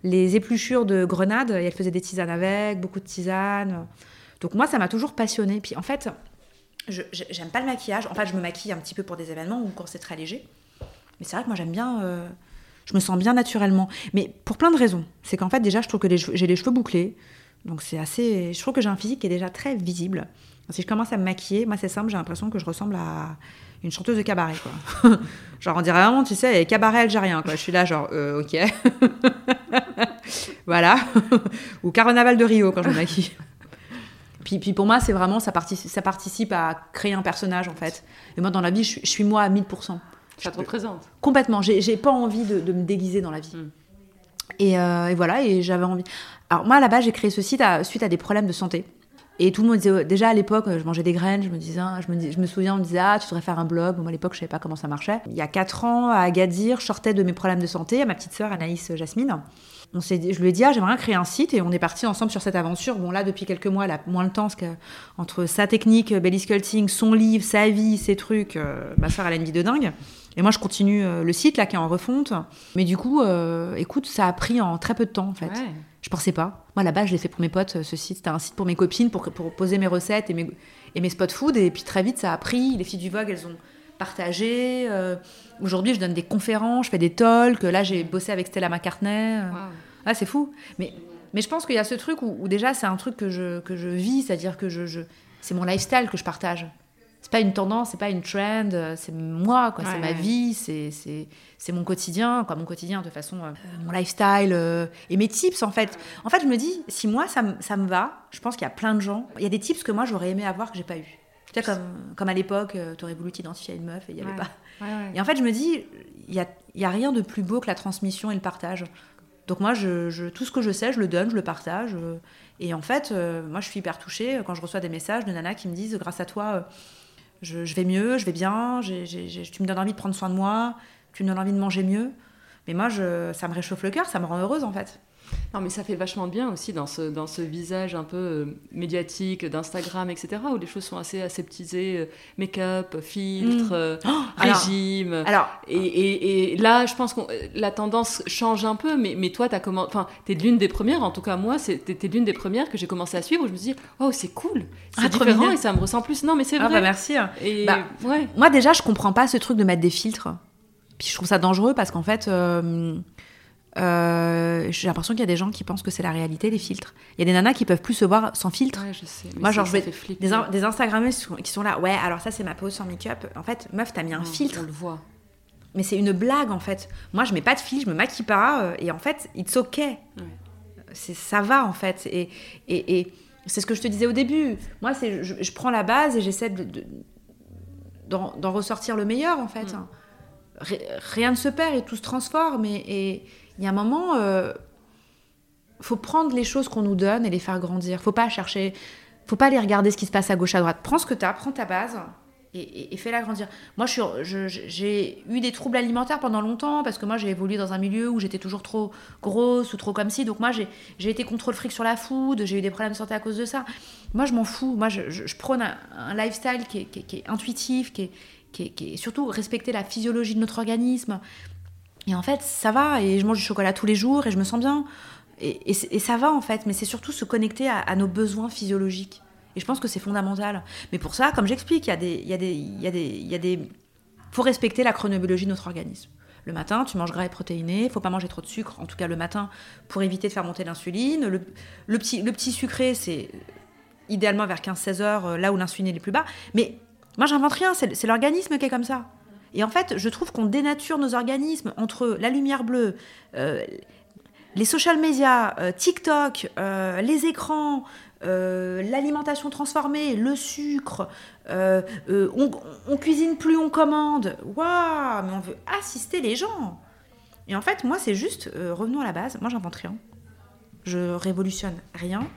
B: les épluchures de grenades et elle faisait des tisanes avec, beaucoup de tisanes. Donc, moi, ça m'a toujours passionnée. Puis, en fait, je j'aime pas le maquillage. En fait, je me maquille un petit peu pour des événements ou quand c'est très léger. Mais c'est vrai que moi j'aime bien, euh, je me sens bien naturellement. Mais pour plein de raisons. C'est qu'en fait déjà je trouve que j'ai les cheveux bouclés. Donc c'est assez, je trouve que j'ai un physique qui est déjà très visible. Si je commence à me maquiller, moi c'est simple, j'ai l'impression que je ressemble à une chanteuse de cabaret quoi. genre on dirait vraiment, tu sais, cabaret algérien quoi. Je suis là genre euh, ok. voilà. Ou carnaval de Rio quand je me maquille. Puis, puis, pour moi, c'est vraiment, ça participe, ça participe à créer un personnage, en fait. Et moi, dans la vie, je, je suis moi à 1000%.
A: Ça te représente
B: Complètement. J'ai pas envie de, me déguiser dans la vie. Hmm. Euh, et, voilà, et j'avais envie. Alors, moi, base, j'ai créé ce site suite à des problèmes de santé. Et tout le monde disait, déjà à l'époque, je mangeais des graines, je me disais, je me, je me souviens, on me disait, ah, tu devrais faire un blog. Moi, à l'époque, je savais pas comment ça marchait. Il y a 4 ans, à Agadir, je sortais de mes problèmes de santé, à ma petite sœur Anaïs Jasmine. On je lui ai dit, ah, j'aimerais créer un site, et on est parti ensemble sur cette aventure. Bon, là, depuis quelques mois, elle a moins le temps, parce que entre sa technique, belly sculpting, son livre, sa vie, ses trucs, euh, ma sœur, elle a une vie de dingue. Et moi, je continue euh, le site là qui est en refonte. Mais du coup, euh, écoute, ça a pris en très peu de temps en fait. Ouais. Je pensais pas. Moi, là-bas, je l'ai fait pour mes potes. Ce site, c'était un site pour mes copines, pour, pour poser mes recettes et mes, et mes spots food. Et puis très vite, ça a pris. Les filles du Vogue, elles ont partagé. Euh, aujourd'hui, je donne des conférences, je fais des talks. Là, j'ai bossé avec Stella McCartney. Ah, c'est fou. Mais, mais je pense qu'il y a ce truc où, déjà, c'est un truc que je, que je vis, c'est-à-dire que je, je c'est mon lifestyle que je partage c'est pas une tendance, c'est pas une trend, euh, c'est moi, quoi, c'est ma vie, c'est mon quotidien, quoi, mon quotidien de façon, euh, mon lifestyle euh, et mes tips en fait. En fait, je me dis, si moi ça, ça me va, je pense qu'il y a plein de gens, il y a des tips que moi j'aurais aimé avoir que j'ai pas eu. Tu sais, comme, comme à l'époque, tu aurais voulu t'identifier à une meuf et il y avait pas. Et en fait, je me dis, il y a, y a rien de plus beau que la transmission et le partage. Donc moi, je, je, tout ce que je sais, je le donne, je le partage. Et en fait, moi, je suis hyper touchée quand je reçois des messages de nanas qui me disent, grâce à toi Je, vais mieux, je vais bien, tu me donnes envie de prendre soin de moi, tu me donnes envie de manger mieux. Mais moi, ça me réchauffe le cœur, ça me rend heureuse en fait.
A: Non, mais ça fait vachement de bien aussi dans ce, dans ce visage un peu euh, médiatique d'Instagram, etc., où les choses sont assez aseptisées, euh, make-up, filtre, mm. euh, oh, régime. Alors, et, et, là, je pense que la tendance change un peu, mais, mais toi, tu enfin, es l'une des premières, en tout cas moi, t'es l'une des premières que j'ai commencé à suivre, où je me dis, oh, c'est cool, c'est ah, différent et ça me ressemble plus. Non, mais c'est ah, vrai.
B: Ah, bah merci. Et, bah, ouais. Moi, déjà, je comprends pas ce truc de mettre des filtres. Puis je trouve ça dangereux parce qu'en fait, euh, j'ai l'impression qu'il y a des gens qui pensent que c'est la réalité, les filtres. Il y a des nanas qui peuvent plus se voir sans filtre.
A: Ouais, je sais.
B: Moi, genre, je vais des, des Instagrammeuses qui sont là. Ouais, alors ça, c'est ma pose sans make-up. En fait, meuf, t'as mis un filtre.
A: On le voit.
B: Mais c'est une blague, en fait. Moi, je mets pas de filtre, je me maquille pas. Euh, et en fait, it's okay. C'est ça va, en fait. Et, et, et c'est ce que je te disais au début. Moi, c'est je, je, prends la base et j'essaie de, d'en ressortir le meilleur, en fait. Mm. Rien ne se perd et tout se transforme. et il y a un moment, euh, faut prendre les choses qu'on nous donne et les faire grandir. Faut pas chercher, faut pas aller regarder ce qui se passe à gauche, à droite. Prends ce que tu as, prends ta base et, fais-la grandir. Moi, j'ai eu des troubles alimentaires pendant longtemps parce que moi, j'ai évolué dans un milieu où j'étais toujours trop grosse ou trop comme si. Donc moi, j'ai été contrôle fric sur la food, j'ai eu des problèmes de santé à cause de ça. Moi, je m'en fous. Moi, je, prône un, lifestyle qui est, intuitif, qui est, surtout respecter la physiologie de notre organisme. Et en fait, ça va, et je mange du chocolat tous les jours, et je me sens bien. Et, ça va, en fait, mais c'est surtout se connecter à, nos besoins physiologiques. Et je pense que c'est fondamental. Mais pour ça, comme j'explique, il y a des... Il y a des, il y a des, il y a des... faut respecter la chronobiologie de notre organisme. Le matin, tu manges gras et protéiné, faut pas manger trop de sucre, en tout cas le matin, pour éviter de faire monter l'insuline. Le, le, petit, le petit sucré, c'est idéalement vers 15-16 heures, euh, là où l'insuline est le plus bas. Mais moi, j'invente rien, c'est l'organisme qui est comme ça. Et en fait, je trouve qu'on dénature nos organismes entre la lumière bleue, euh, les social media, euh, TikTok, euh, les écrans, l'alimentation transformée, le sucre, on, on, cuisine plus, on commande. Waouh, mais on veut assister les gens. Et en fait, moi, c'est juste, revenons à la base, moi, j'invente rien. Je révolutionne rien.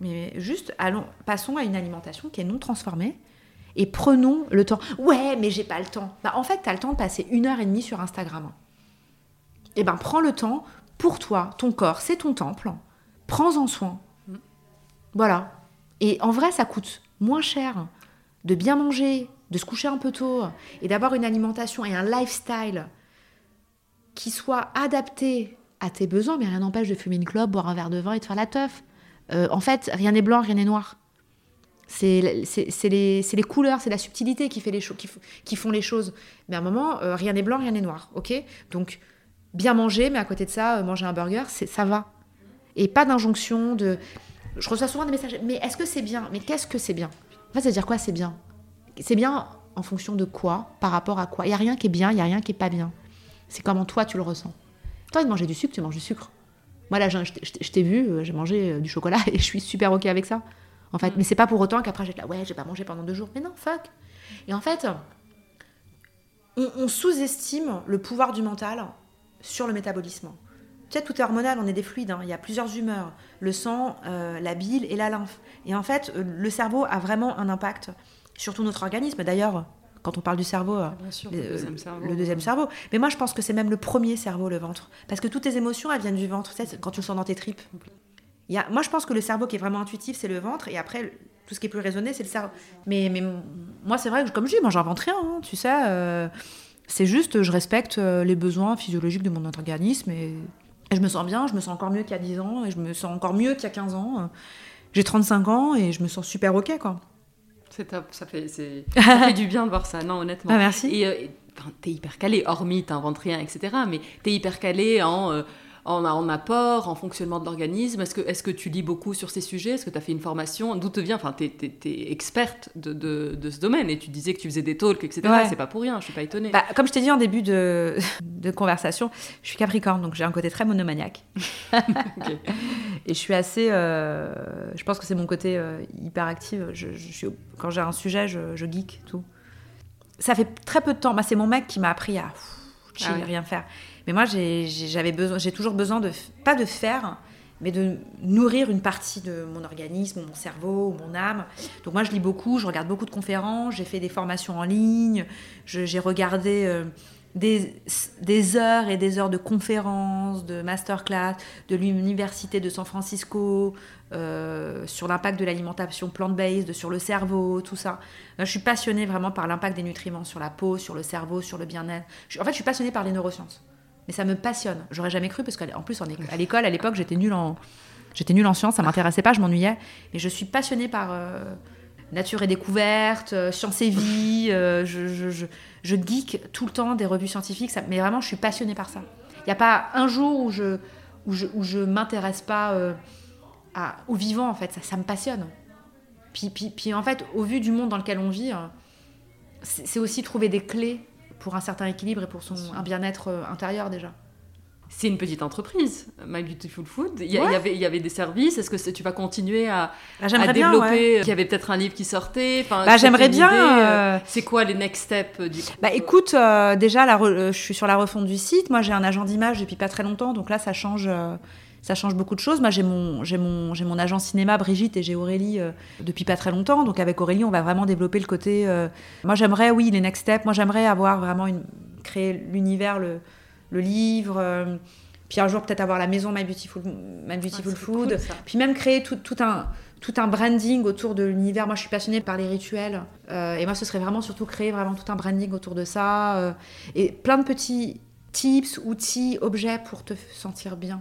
B: Mais juste, allons, passons à une alimentation qui est non transformée, et prenons le temps. Ouais, mais j'ai pas le temps. Bah, en fait, tu as le temps de passer une heure et demie sur Instagram. Eh ben, prends le temps pour toi. Ton corps, c'est ton temple. Prends-en soin. Voilà. Et en vrai, ça coûte moins cher de bien manger, de se coucher un peu tôt et d'avoir une alimentation et un lifestyle qui soit adapté à tes besoins, mais rien n'empêche de fumer une clope, boire un verre de vin et de faire la teuf. Euh, en fait, rien n'est blanc, rien n'est noir. C'est les, couleurs, c'est la subtilité qui, fait les qui, font les choses. Mais à un moment, euh, rien n'est blanc, rien n'est noir. ok? Donc, bien manger, mais à côté de ça, euh, manger un burger, ça va. Et pas d'injonction de. Je reçois souvent des messages, mais est-ce que c'est bien? Mais qu'est-ce que c'est bien? En fait, ça veut dire quoi c'est bien? C'est bien en fonction de quoi Par rapport à quoi? Il n'y a rien qui est bien, il n'y a rien qui est pas bien. C'est comment toi tu le ressens. Toi, de manger du sucre, tu manges du sucre. Moi, là, je, je t'ai vu, euh, j'ai mangé du chocolat et je suis super OK avec ça en fait. Mm. Mais c'est pas pour autant qu'après j'ai là, ouais, j'ai pas mangé pendant deux jours. Mais non, fuck. Et en fait, on, sous-estime le pouvoir du mental sur le métabolisme. Tu sais, tout est hormonal, on est des fluides, hein. il y a plusieurs humeurs, le sang, euh, la bile et la lymphe. Et en fait, euh, le cerveau a vraiment un impact sur tout notre organisme. D'ailleurs, quand on parle du cerveau, euh, le, deuxième cerveau. le, deuxième cerveau. Mais moi, je pense que c'est même le premier cerveau, le ventre. Parce que toutes tes émotions, elles viennent du ventre, tu sais, quand tu le sens dans tes tripes moi, je pense que le cerveau qui est vraiment intuitif, c'est le ventre, et après, tout ce qui est plus raisonné, c'est le cerveau. Mais, mais moi, c'est vrai que, comme je dis, moi, j'invente rien, hein, tu sais. Euh, c'est juste, je respecte euh, les besoins physiologiques de mon organisme, et, je me sens bien, je me sens encore mieux qu'il y a 10 ans, et je me sens encore mieux qu'il y a 15 ans. J'ai 35 ans, et je me sens super OK, quoi.
A: C'est top, ça fait, ça fait du bien de voir ça, non, honnêtement.
B: Ah, merci.
A: Et euh, t'es hyper calé, hormis t'inventes rien, etc. Mais t'es hyper calé en en, apport, en fonctionnement de l'organisme Est-ce que, est que tu lis beaucoup sur ces sujets? Est-ce que tu as fait une formation? D'où te vient Enfin, tu es, experte de, de, ce domaine et tu disais que tu faisais des talks, etc. C'est pas pour rien, je suis pas étonnée.
B: Bah, comme je t'ai dit en début de, de conversation, je suis capricorne, donc j'ai un côté très monomaniaque. Et je suis assez. Euh, je pense que c'est mon côté euh, hyper active. Je, quand j'ai un sujet, je, je, geek, tout. Ça fait très peu de temps. Bah, c'est mon mec qui m'a appris à ah rien faire. Mais moi, j'avais besoin, j'ai toujours besoin de, pas de faire, mais de nourrir une partie de mon organisme, mon cerveau, mon âme. Donc moi, je lis beaucoup, je regarde beaucoup de conférences, j'ai fait des formations en ligne, j'ai regardé euh, des, heures et des heures de conférences, de masterclass, de l'université de San Francisco, euh, sur l'impact de l'alimentation plant-based, sur le cerveau, tout ça. je suis passionnée vraiment par l'impact des nutriments sur la peau, sur le cerveau, sur le bien-être. En fait, je suis passionnée par les neurosciences. Mais ça me passionne. J'aurais jamais cru parce qu'en plus, à l'école, à l'époque, j'étais nulle en, j'étais nulle en sciences, ça m'intéressait pas, je m'ennuyais. Et je suis passionnée par euh, nature et découverte, euh, science et vie. Euh, je, je, je, je, geek tout le temps des revues scientifiques. Ça, mais vraiment, je suis passionnée par ça. Il n'y a pas un jour où je, où je, où je m'intéresse pas à, au vivant, en fait. Ça, ça me passionne. Puis, puis, puis, en fait, au vu du monde dans lequel on vit, c'est aussi trouver des clés pour un certain équilibre et pour son, un bien-être euh, intérieur déjà.
A: C'est une petite entreprise, My Beautiful Food. Il y, avait, il y avait des services. Est-ce que tu vas continuer à,
B: bah,
A: à développer Il y avait peut-être un livre qui sortait.
B: Bah, j'aimerais bien. Euh,
A: euh, c'est quoi les next steps du
B: Bah écoute, déjà, la je suis sur la refonte du site. Moi, j'ai un agent d'image depuis pas très longtemps, donc là, ça change ça change beaucoup de choses. Moi, j'ai mon, j'ai mon, j'ai mon agent cinéma, Brigitte, et j'ai Aurélie euh, depuis pas très longtemps. Donc, avec Aurélie, on va vraiment développer le côté. Euh, moi, j'aimerais, oui, les next steps. Moi, j'aimerais avoir vraiment une, créer l'univers, le, le livre. Euh, puis un jour, peut-être avoir la maison My Beautiful, My Beautiful Food. puis même créer tout, tout, un, tout un branding autour de l'univers. Moi, je suis passionnée par les rituels. et moi, ce serait vraiment surtout créer vraiment tout un branding autour de ça. et plein de petits tips, outils, objets pour te sentir bien.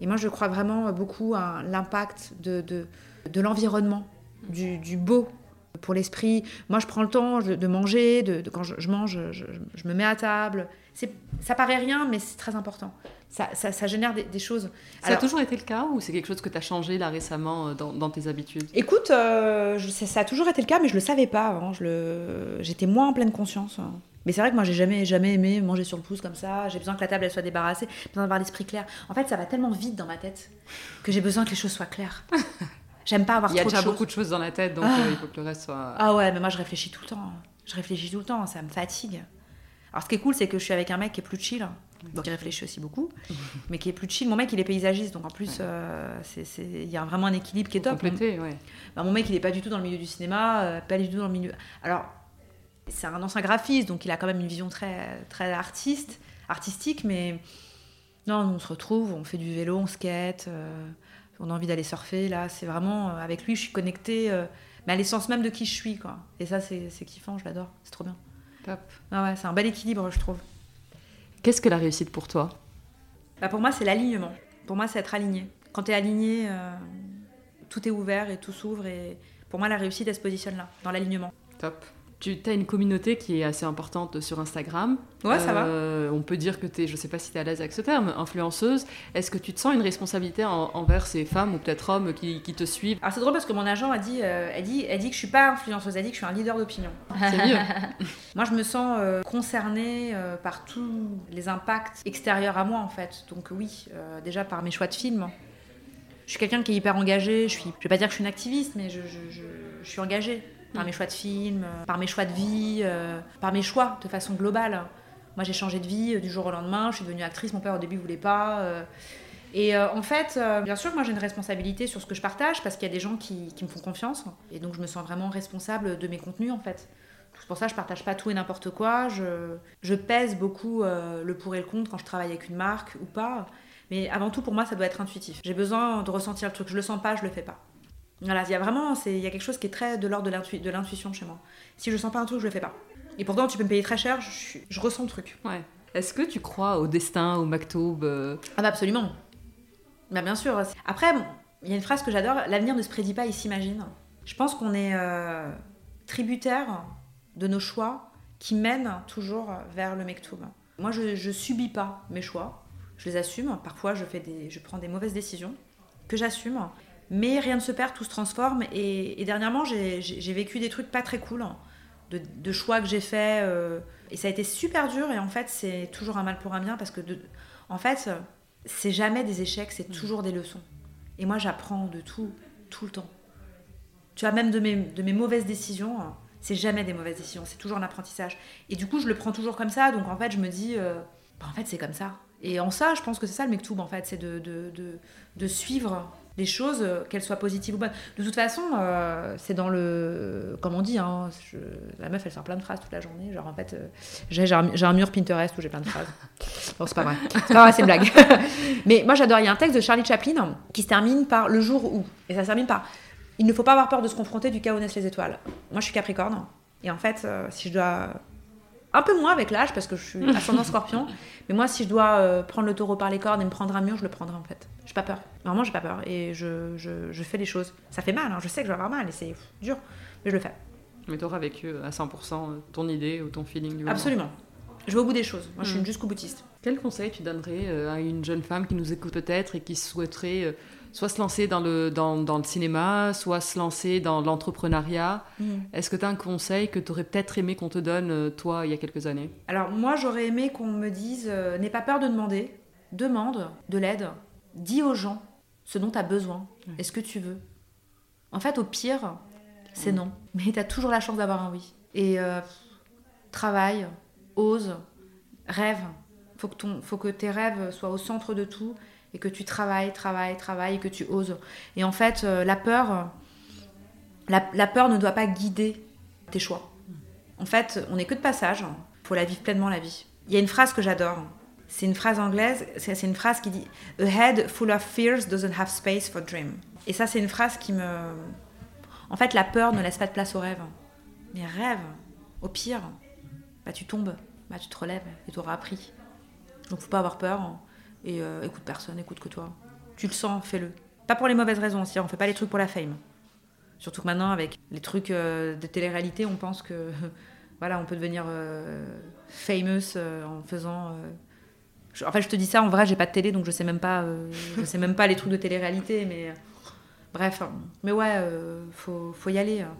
B: Et moi, je crois vraiment beaucoup à l'impact de, de, de l'environnement, du, du, beau pour l'esprit. Moi, je prends le temps de, manger, de, quand je, mange, je, je, me mets à table. Ça paraît rien, mais c'est très important. Ça, ça, ça génère des, choses.
A: Ça a toujours été le cas ou c'est quelque chose que tu as changé là récemment euh, dans, dans tes habitudes?
B: Écoute, euh, ça a toujours été le cas, mais je le savais pas avant. J'étais moins en pleine conscience. Mais c'est vrai que moi, j'ai jamais, jamais aimé manger sur le pouce comme ça. J'ai besoin que la table elle soit débarrassée, j'ai besoin d'avoir l'esprit clair. En fait, ça va tellement vite dans ma tête que j'ai besoin que les choses soient claires. J'aime pas avoir trop
A: de choses.
B: Il y a
A: déjà beaucoup de choses dans la tête, donc
B: ah.
A: euh, il faut que le reste soit.
B: Ah ouais, mais moi, je réfléchis tout le temps. Je réfléchis tout le temps, ça me fatigue. Alors, ce qui est cool, c'est que je suis avec un mec qui est plus chill, donc il réfléchit aussi beaucoup, mais qui est plus chill. Mon mec, il est paysagiste, donc en plus, euh, il y a vraiment un équilibre qui est top.
A: Complété, ouais.
B: Bah, mon mec, il est pas du tout dans le milieu du cinéma, euh, pas du tout dans le milieu. Alors, c'est un ancien graphiste, donc il a quand même une vision très, très artiste, artistique, mais non, on se retrouve, on fait du vélo, on skate, euh, on a envie d'aller surfer. Là, c'est vraiment, euh, avec lui, je suis connectée, euh, mais à l'essence même de qui je suis, quoi. Et ça, c'est kiffant, je l'adore, c'est trop bien.
A: Top.
B: Ah ouais, c'est un bel équilibre, je trouve.
A: Qu'est-ce que la réussite pour toi?
B: Bah Pour moi, c'est l'alignement. Pour moi, c'est être aligné. Quand tu es aligné, tout est ouvert et tout s'ouvre. Et pour moi, la réussite, elle se positionne là, dans l'alignement.
A: Top. Tu as une communauté qui est assez importante sur Instagram.
B: Ouais, ça va.
A: Euh, on peut dire que tu es, je sais pas si tu es à l'aise avec ce terme, influenceuse. Est-ce que tu te sens une responsabilité envers ces femmes ou peut-être hommes qui, te suivent?
B: Alors c'est drôle parce que mon agent a dit, euh, elle dit, elle dit que je suis pas influenceuse, elle dit que je suis un leader d'opinion.
A: C'est mieux.
B: moi, je me sens euh, concernée par tous les impacts extérieurs à moi en fait. Donc oui, déjà par mes choix de films. Je suis quelqu'un qui est hyper engagé. Je suis, je vais pas dire que je suis une activiste, mais je, je, je suis engagée par mes choix de film, euh, par mes choix de vie, euh, par mes choix de façon globale. Moi, j'ai changé de vie euh, du jour au lendemain. Je suis devenue actrice. Mon père, au début, voulait pas. Et en fait, bien sûr, moi j'ai une responsabilité sur ce que je partage parce qu'il y a des gens qui, me font confiance. Et donc je me sens vraiment responsable de mes contenus en fait. C'est pour ça que je partage pas tout et n'importe quoi. Je, je, pèse beaucoup le pour et le contre quand je travaille avec une marque ou pas. Mais avant tout, pour moi, ça doit être intuitif. J'ai besoin de ressentir le truc. Je le sens pas, je le fais pas. Voilà, il y a vraiment il y a quelque chose qui est très de l'ordre de l'intuition chez moi. Si je sens pas un truc, je le fais pas. Et pourtant, tu peux me payer très cher, je, je ressens le truc.
A: Ouais. Est-ce que tu crois au destin, au maktoub euh?
B: Ah bah absolument. Bah bien sûr. Après, il y a une phrase que j'adore, l'avenir ne se prédit pas, il s'imagine. Je pense qu'on est euh, tributaire de nos choix qui mènent toujours vers le maktoub. Moi, je, je subis pas mes choix, je les assume. Parfois, je, fais des, je prends des mauvaises décisions que j'assume. Mais rien ne se perd, tout se transforme. Et, dernièrement, j'ai vécu des trucs pas très cool, hein, de, choix que j'ai faits. Euh, et ça a été super dur. Et en fait, c'est toujours un mal pour un bien parce que, en fait, c'est jamais des échecs, c'est toujours des leçons. Et moi, j'apprends de tout, tout le temps. Tu vois, même de mes, de mes mauvaises décisions, hein, c'est jamais des mauvaises décisions, c'est toujours un apprentissage. Et du coup, je le prends toujours comme ça. Donc, en fait, je me dis, euh, bah, en fait, c'est comme ça. Et en ça, je pense que c'est ça le mektoub en fait, c'est de, de, de, de suivre les choses, euh, qu'elles soient positives ou bonnes. De toute façon, euh, c'est dans le. Comme on dit, hein, je- la meuf, elle sort plein de phrases toute la journée. Genre, en fait, euh, j'ai un, j'ai un mur Pinterest où j'ai plein de phrases. Bon, c'est pas vrai. C'est pas vrai, c'est une blague. Mais moi, j'adore. Il y a un texte de Charlie Chaplin qui se termine par le jour où. Et ça se termine par Il ne faut pas avoir peur de se confronter du cas où naissent les étoiles. Moi, je suis Capricorne. Et en fait, euh, si je dois. Un peu moins avec l'âge, parce que je suis ascendant scorpion. Mais moi, si je dois euh, prendre le taureau par les cornes et me prendre un mur, je le prendrai en fait. J'ai pas peur. Vraiment, j'ai pas peur. Et je, je, je fais les choses. Ça fait mal, hein. je sais que je vais avoir mal et c'est dur. Mais je le fais.
A: Mais t'auras vécu euh, à 100% ton idée ou ton feeling du moment.
B: Absolument. Je vais au bout des choses. Moi, je suis
A: Mm.
B: une jusqu'au boutiste.
A: Quel conseil tu donnerais euh, à une jeune femme qui nous écoute peut-être et qui souhaiterait euh, soit se lancer dans le, dans, dans le cinéma, soit se lancer dans l'entrepreneuriat Est-ce que tu as un conseil que tu aurais peut-être aimé qu'on te donne, euh, toi, il y a quelques années?
B: Alors, moi, j'aurais aimé qu'on me dise euh, n'aie pas peur de demander. Demande de l'aide. Dis aux gens ce dont tu as besoin
A: Ouais.
B: et ce que tu veux? En fait, au pire, c'est
A: Mm.
B: non. Mais tu as toujours la chance d'avoir un oui. Et euh, travaille, ose, rêve. Faut que, ton, faut que tes rêves soient au centre de tout et que tu travailles, travailles, travailles et que tu oses. Et en fait, euh, la peur, la, peur ne doit pas guider tes choix. En fait, on n'est que de passage. faut la vivre pleinement, la vie. Il y a une phrase que j'adore. C'est une phrase anglaise. C'est c'est une phrase qui dit A head full of fears doesn't have space for dream. Et ça, c'est une phrase qui me. En fait, la peur ne laisse pas de place au rêve. Mais rêve, au pire, bah tu tombes, bah tu te relèves et tu auras appris. Donc faut pas avoir peur et euh, écoute personne, écoute que toi. Tu le sens, fais-le. Pas pour les mauvaises raisons aussi, on fait pas les trucs pour la fame. Surtout que maintenant, avec les trucs euh, de télé-réalité, on pense que voilà, on peut devenir euh, famous euh, en faisant. je- en fait, je te dis ça, en vrai, j'ai pas de télé, donc je sais même pas, je sais même pas les trucs de télé-réalité, mais bref. hein. Mais ouais, faut, faut y aller. hein.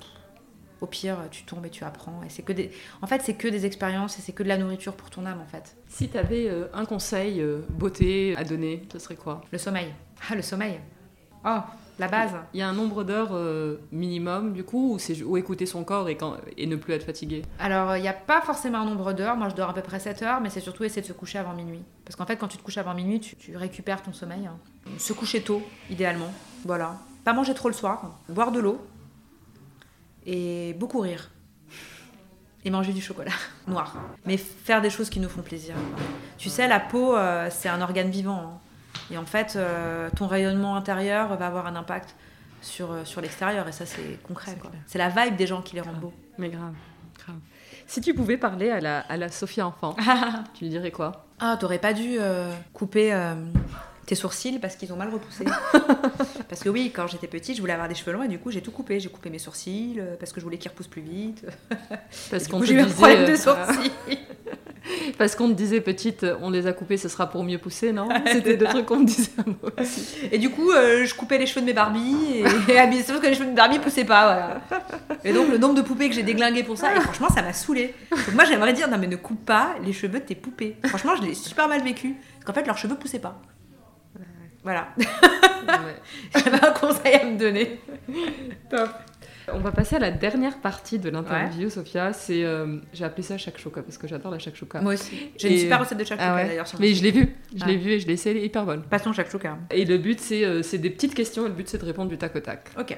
B: Au pire, tu tombes et tu apprends. Et c'est que des... En fait, c'est que des expériences et c'est que de la nourriture pour ton âme, en fait.
A: Si tu avais un conseil euh, beauté à donner, ce serait quoi?
B: Le sommeil. Ah, le sommeil. Oh, la base.
A: Il y a un nombre d'heures euh, minimum, du coup, ou, c'est, ou écouter son corps et, quand, et ne plus être fatigué?
B: Alors, il n'y a pas forcément un nombre d'heures. Moi, je dors à peu près 7 heures, mais c'est surtout essayer de se coucher avant minuit. Parce qu'en fait, quand tu te couches avant minuit, tu, tu récupères ton sommeil. hein. Se coucher tôt, idéalement. Voilà. Pas manger trop le soir. Boire de l'eau. Et beaucoup rire. Et manger du chocolat noir. Mais faire des choses qui nous font plaisir. Tu sais, la peau, euh, c'est un organe vivant. hein. Et en fait, euh, ton rayonnement intérieur va avoir un impact sur, euh, sur l'extérieur. Et ça, c'est concret.
A: C'est
B: la vibe des gens qui les rend beaux.
A: Mais grave, grave. Si tu pouvais parler à la, à la Sophia enfant, tu lui dirais quoi?
B: Ah, t'aurais pas dû euh, couper tes sourcils parce qu'ils ont mal repoussé. parce que oui, quand j'étais petite, je voulais avoir des cheveux longs et du coup, j'ai tout coupé. J'ai coupé mes sourcils euh, parce que je voulais qu'ils repoussent plus vite.
A: Parce qu'on
B: j'ai eu un
A: disait,
B: problème de
A: euh,
B: sourcils.
A: Parce qu'on te disait petite, on les a coupés, ce sera pour mieux pousser, non? C'était des trucs qu'on me disait à moi aussi.
B: et du coup, euh, je coupais les cheveux de mes Barbies et, et sauf que les cheveux de mes Barbies poussaient pas. Voilà. Et donc, le nombre de poupées que j'ai déglingué pour ça, et franchement, ça m'a saoulée. Donc, moi, j'aimerais dire, non, mais ne coupe pas les cheveux de tes poupées. Franchement, je l'ai super mal vécu. Parce qu'en fait, leurs cheveux poussaient pas. Voilà. J'avais un conseil à me donner.
A: Top. On va passer à la dernière partie de l'interview, Sophia. C'est, euh, j'ai appelé ça shakshuka parce que j'adore la shakshuka.
B: Moi aussi. J'ai une super recette de shakshuka
A: Ah ouais.
B: d'ailleurs.
A: Mais je l'ai vu, je
B: Ah.
A: l'ai vu et je l'ai essayé, elle est hyper bonne.
B: Passons shakshuka.
A: Et le but, c'est, euh, c'est des petites questions et le but, c'est de répondre du tac au tac.
B: Ok.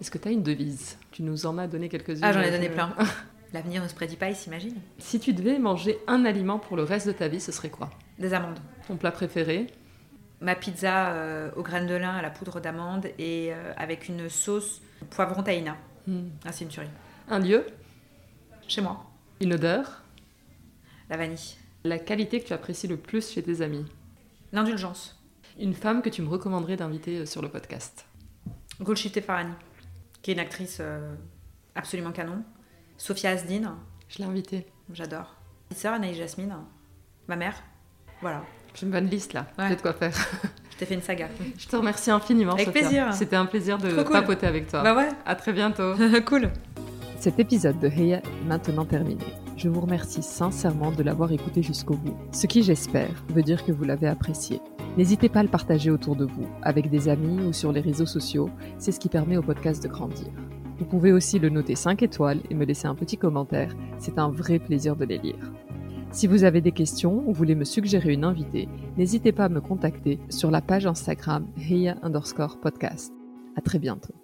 A: Est-ce que tu as une devise? Tu nous en as donné quelques-unes.
B: Ah, j'en ai
A: euh,
B: donné plein. L'avenir ne se prédit pas, il s'imagine.
A: Si tu devais manger un aliment pour le reste de ta vie, ce serait quoi?
B: Des amandes.
A: Ton plat préféré?
B: Ma pizza euh, aux graines de lin à la poudre d'amande et euh, avec une sauce poivron tahina.
A: Hmm.
B: Ah, c'est une tuerie.
A: Un lieu
B: Chez moi,
A: Une odeur
B: la vanille.
A: La qualité que tu apprécies le plus chez tes amis
B: L'indulgence.
A: Une femme que tu me recommanderais d'inviter euh, sur le podcast
B: Golshifteh Farhani, qui est une actrice euh, absolument canon. Sophia Asdin,
A: Je l'ai invitée.
B: j'adore. Petite sœur Anaïs Jasmine, ma mère. Voilà,
A: J'ai une bonne liste là.
B: Ouais.
A: J'ai de quoi faire.
B: je t'ai fait une saga.
A: Je te remercie infiniment.
B: Avec
A: Sophia.
B: plaisir.
A: C'était un plaisir de
B: cool.
A: papoter avec toi.
B: Bah ouais,
A: À très bientôt.
B: cool.
A: Cet épisode de Heya est maintenant terminé. Je vous remercie sincèrement de l'avoir écouté jusqu'au bout, ce qui j'espère veut dire que vous l'avez apprécié. N'hésitez pas à le partager autour de vous, avec des amis ou sur les réseaux sociaux, c'est ce qui permet au podcast de grandir. Vous pouvez aussi le noter 5 étoiles et me laisser un petit commentaire, c'est un vrai plaisir de les lire. Si vous avez des questions ou voulez me suggérer une invitée, n'hésitez pas à me contacter sur la page Instagram Heya underscore podcast. À très bientôt.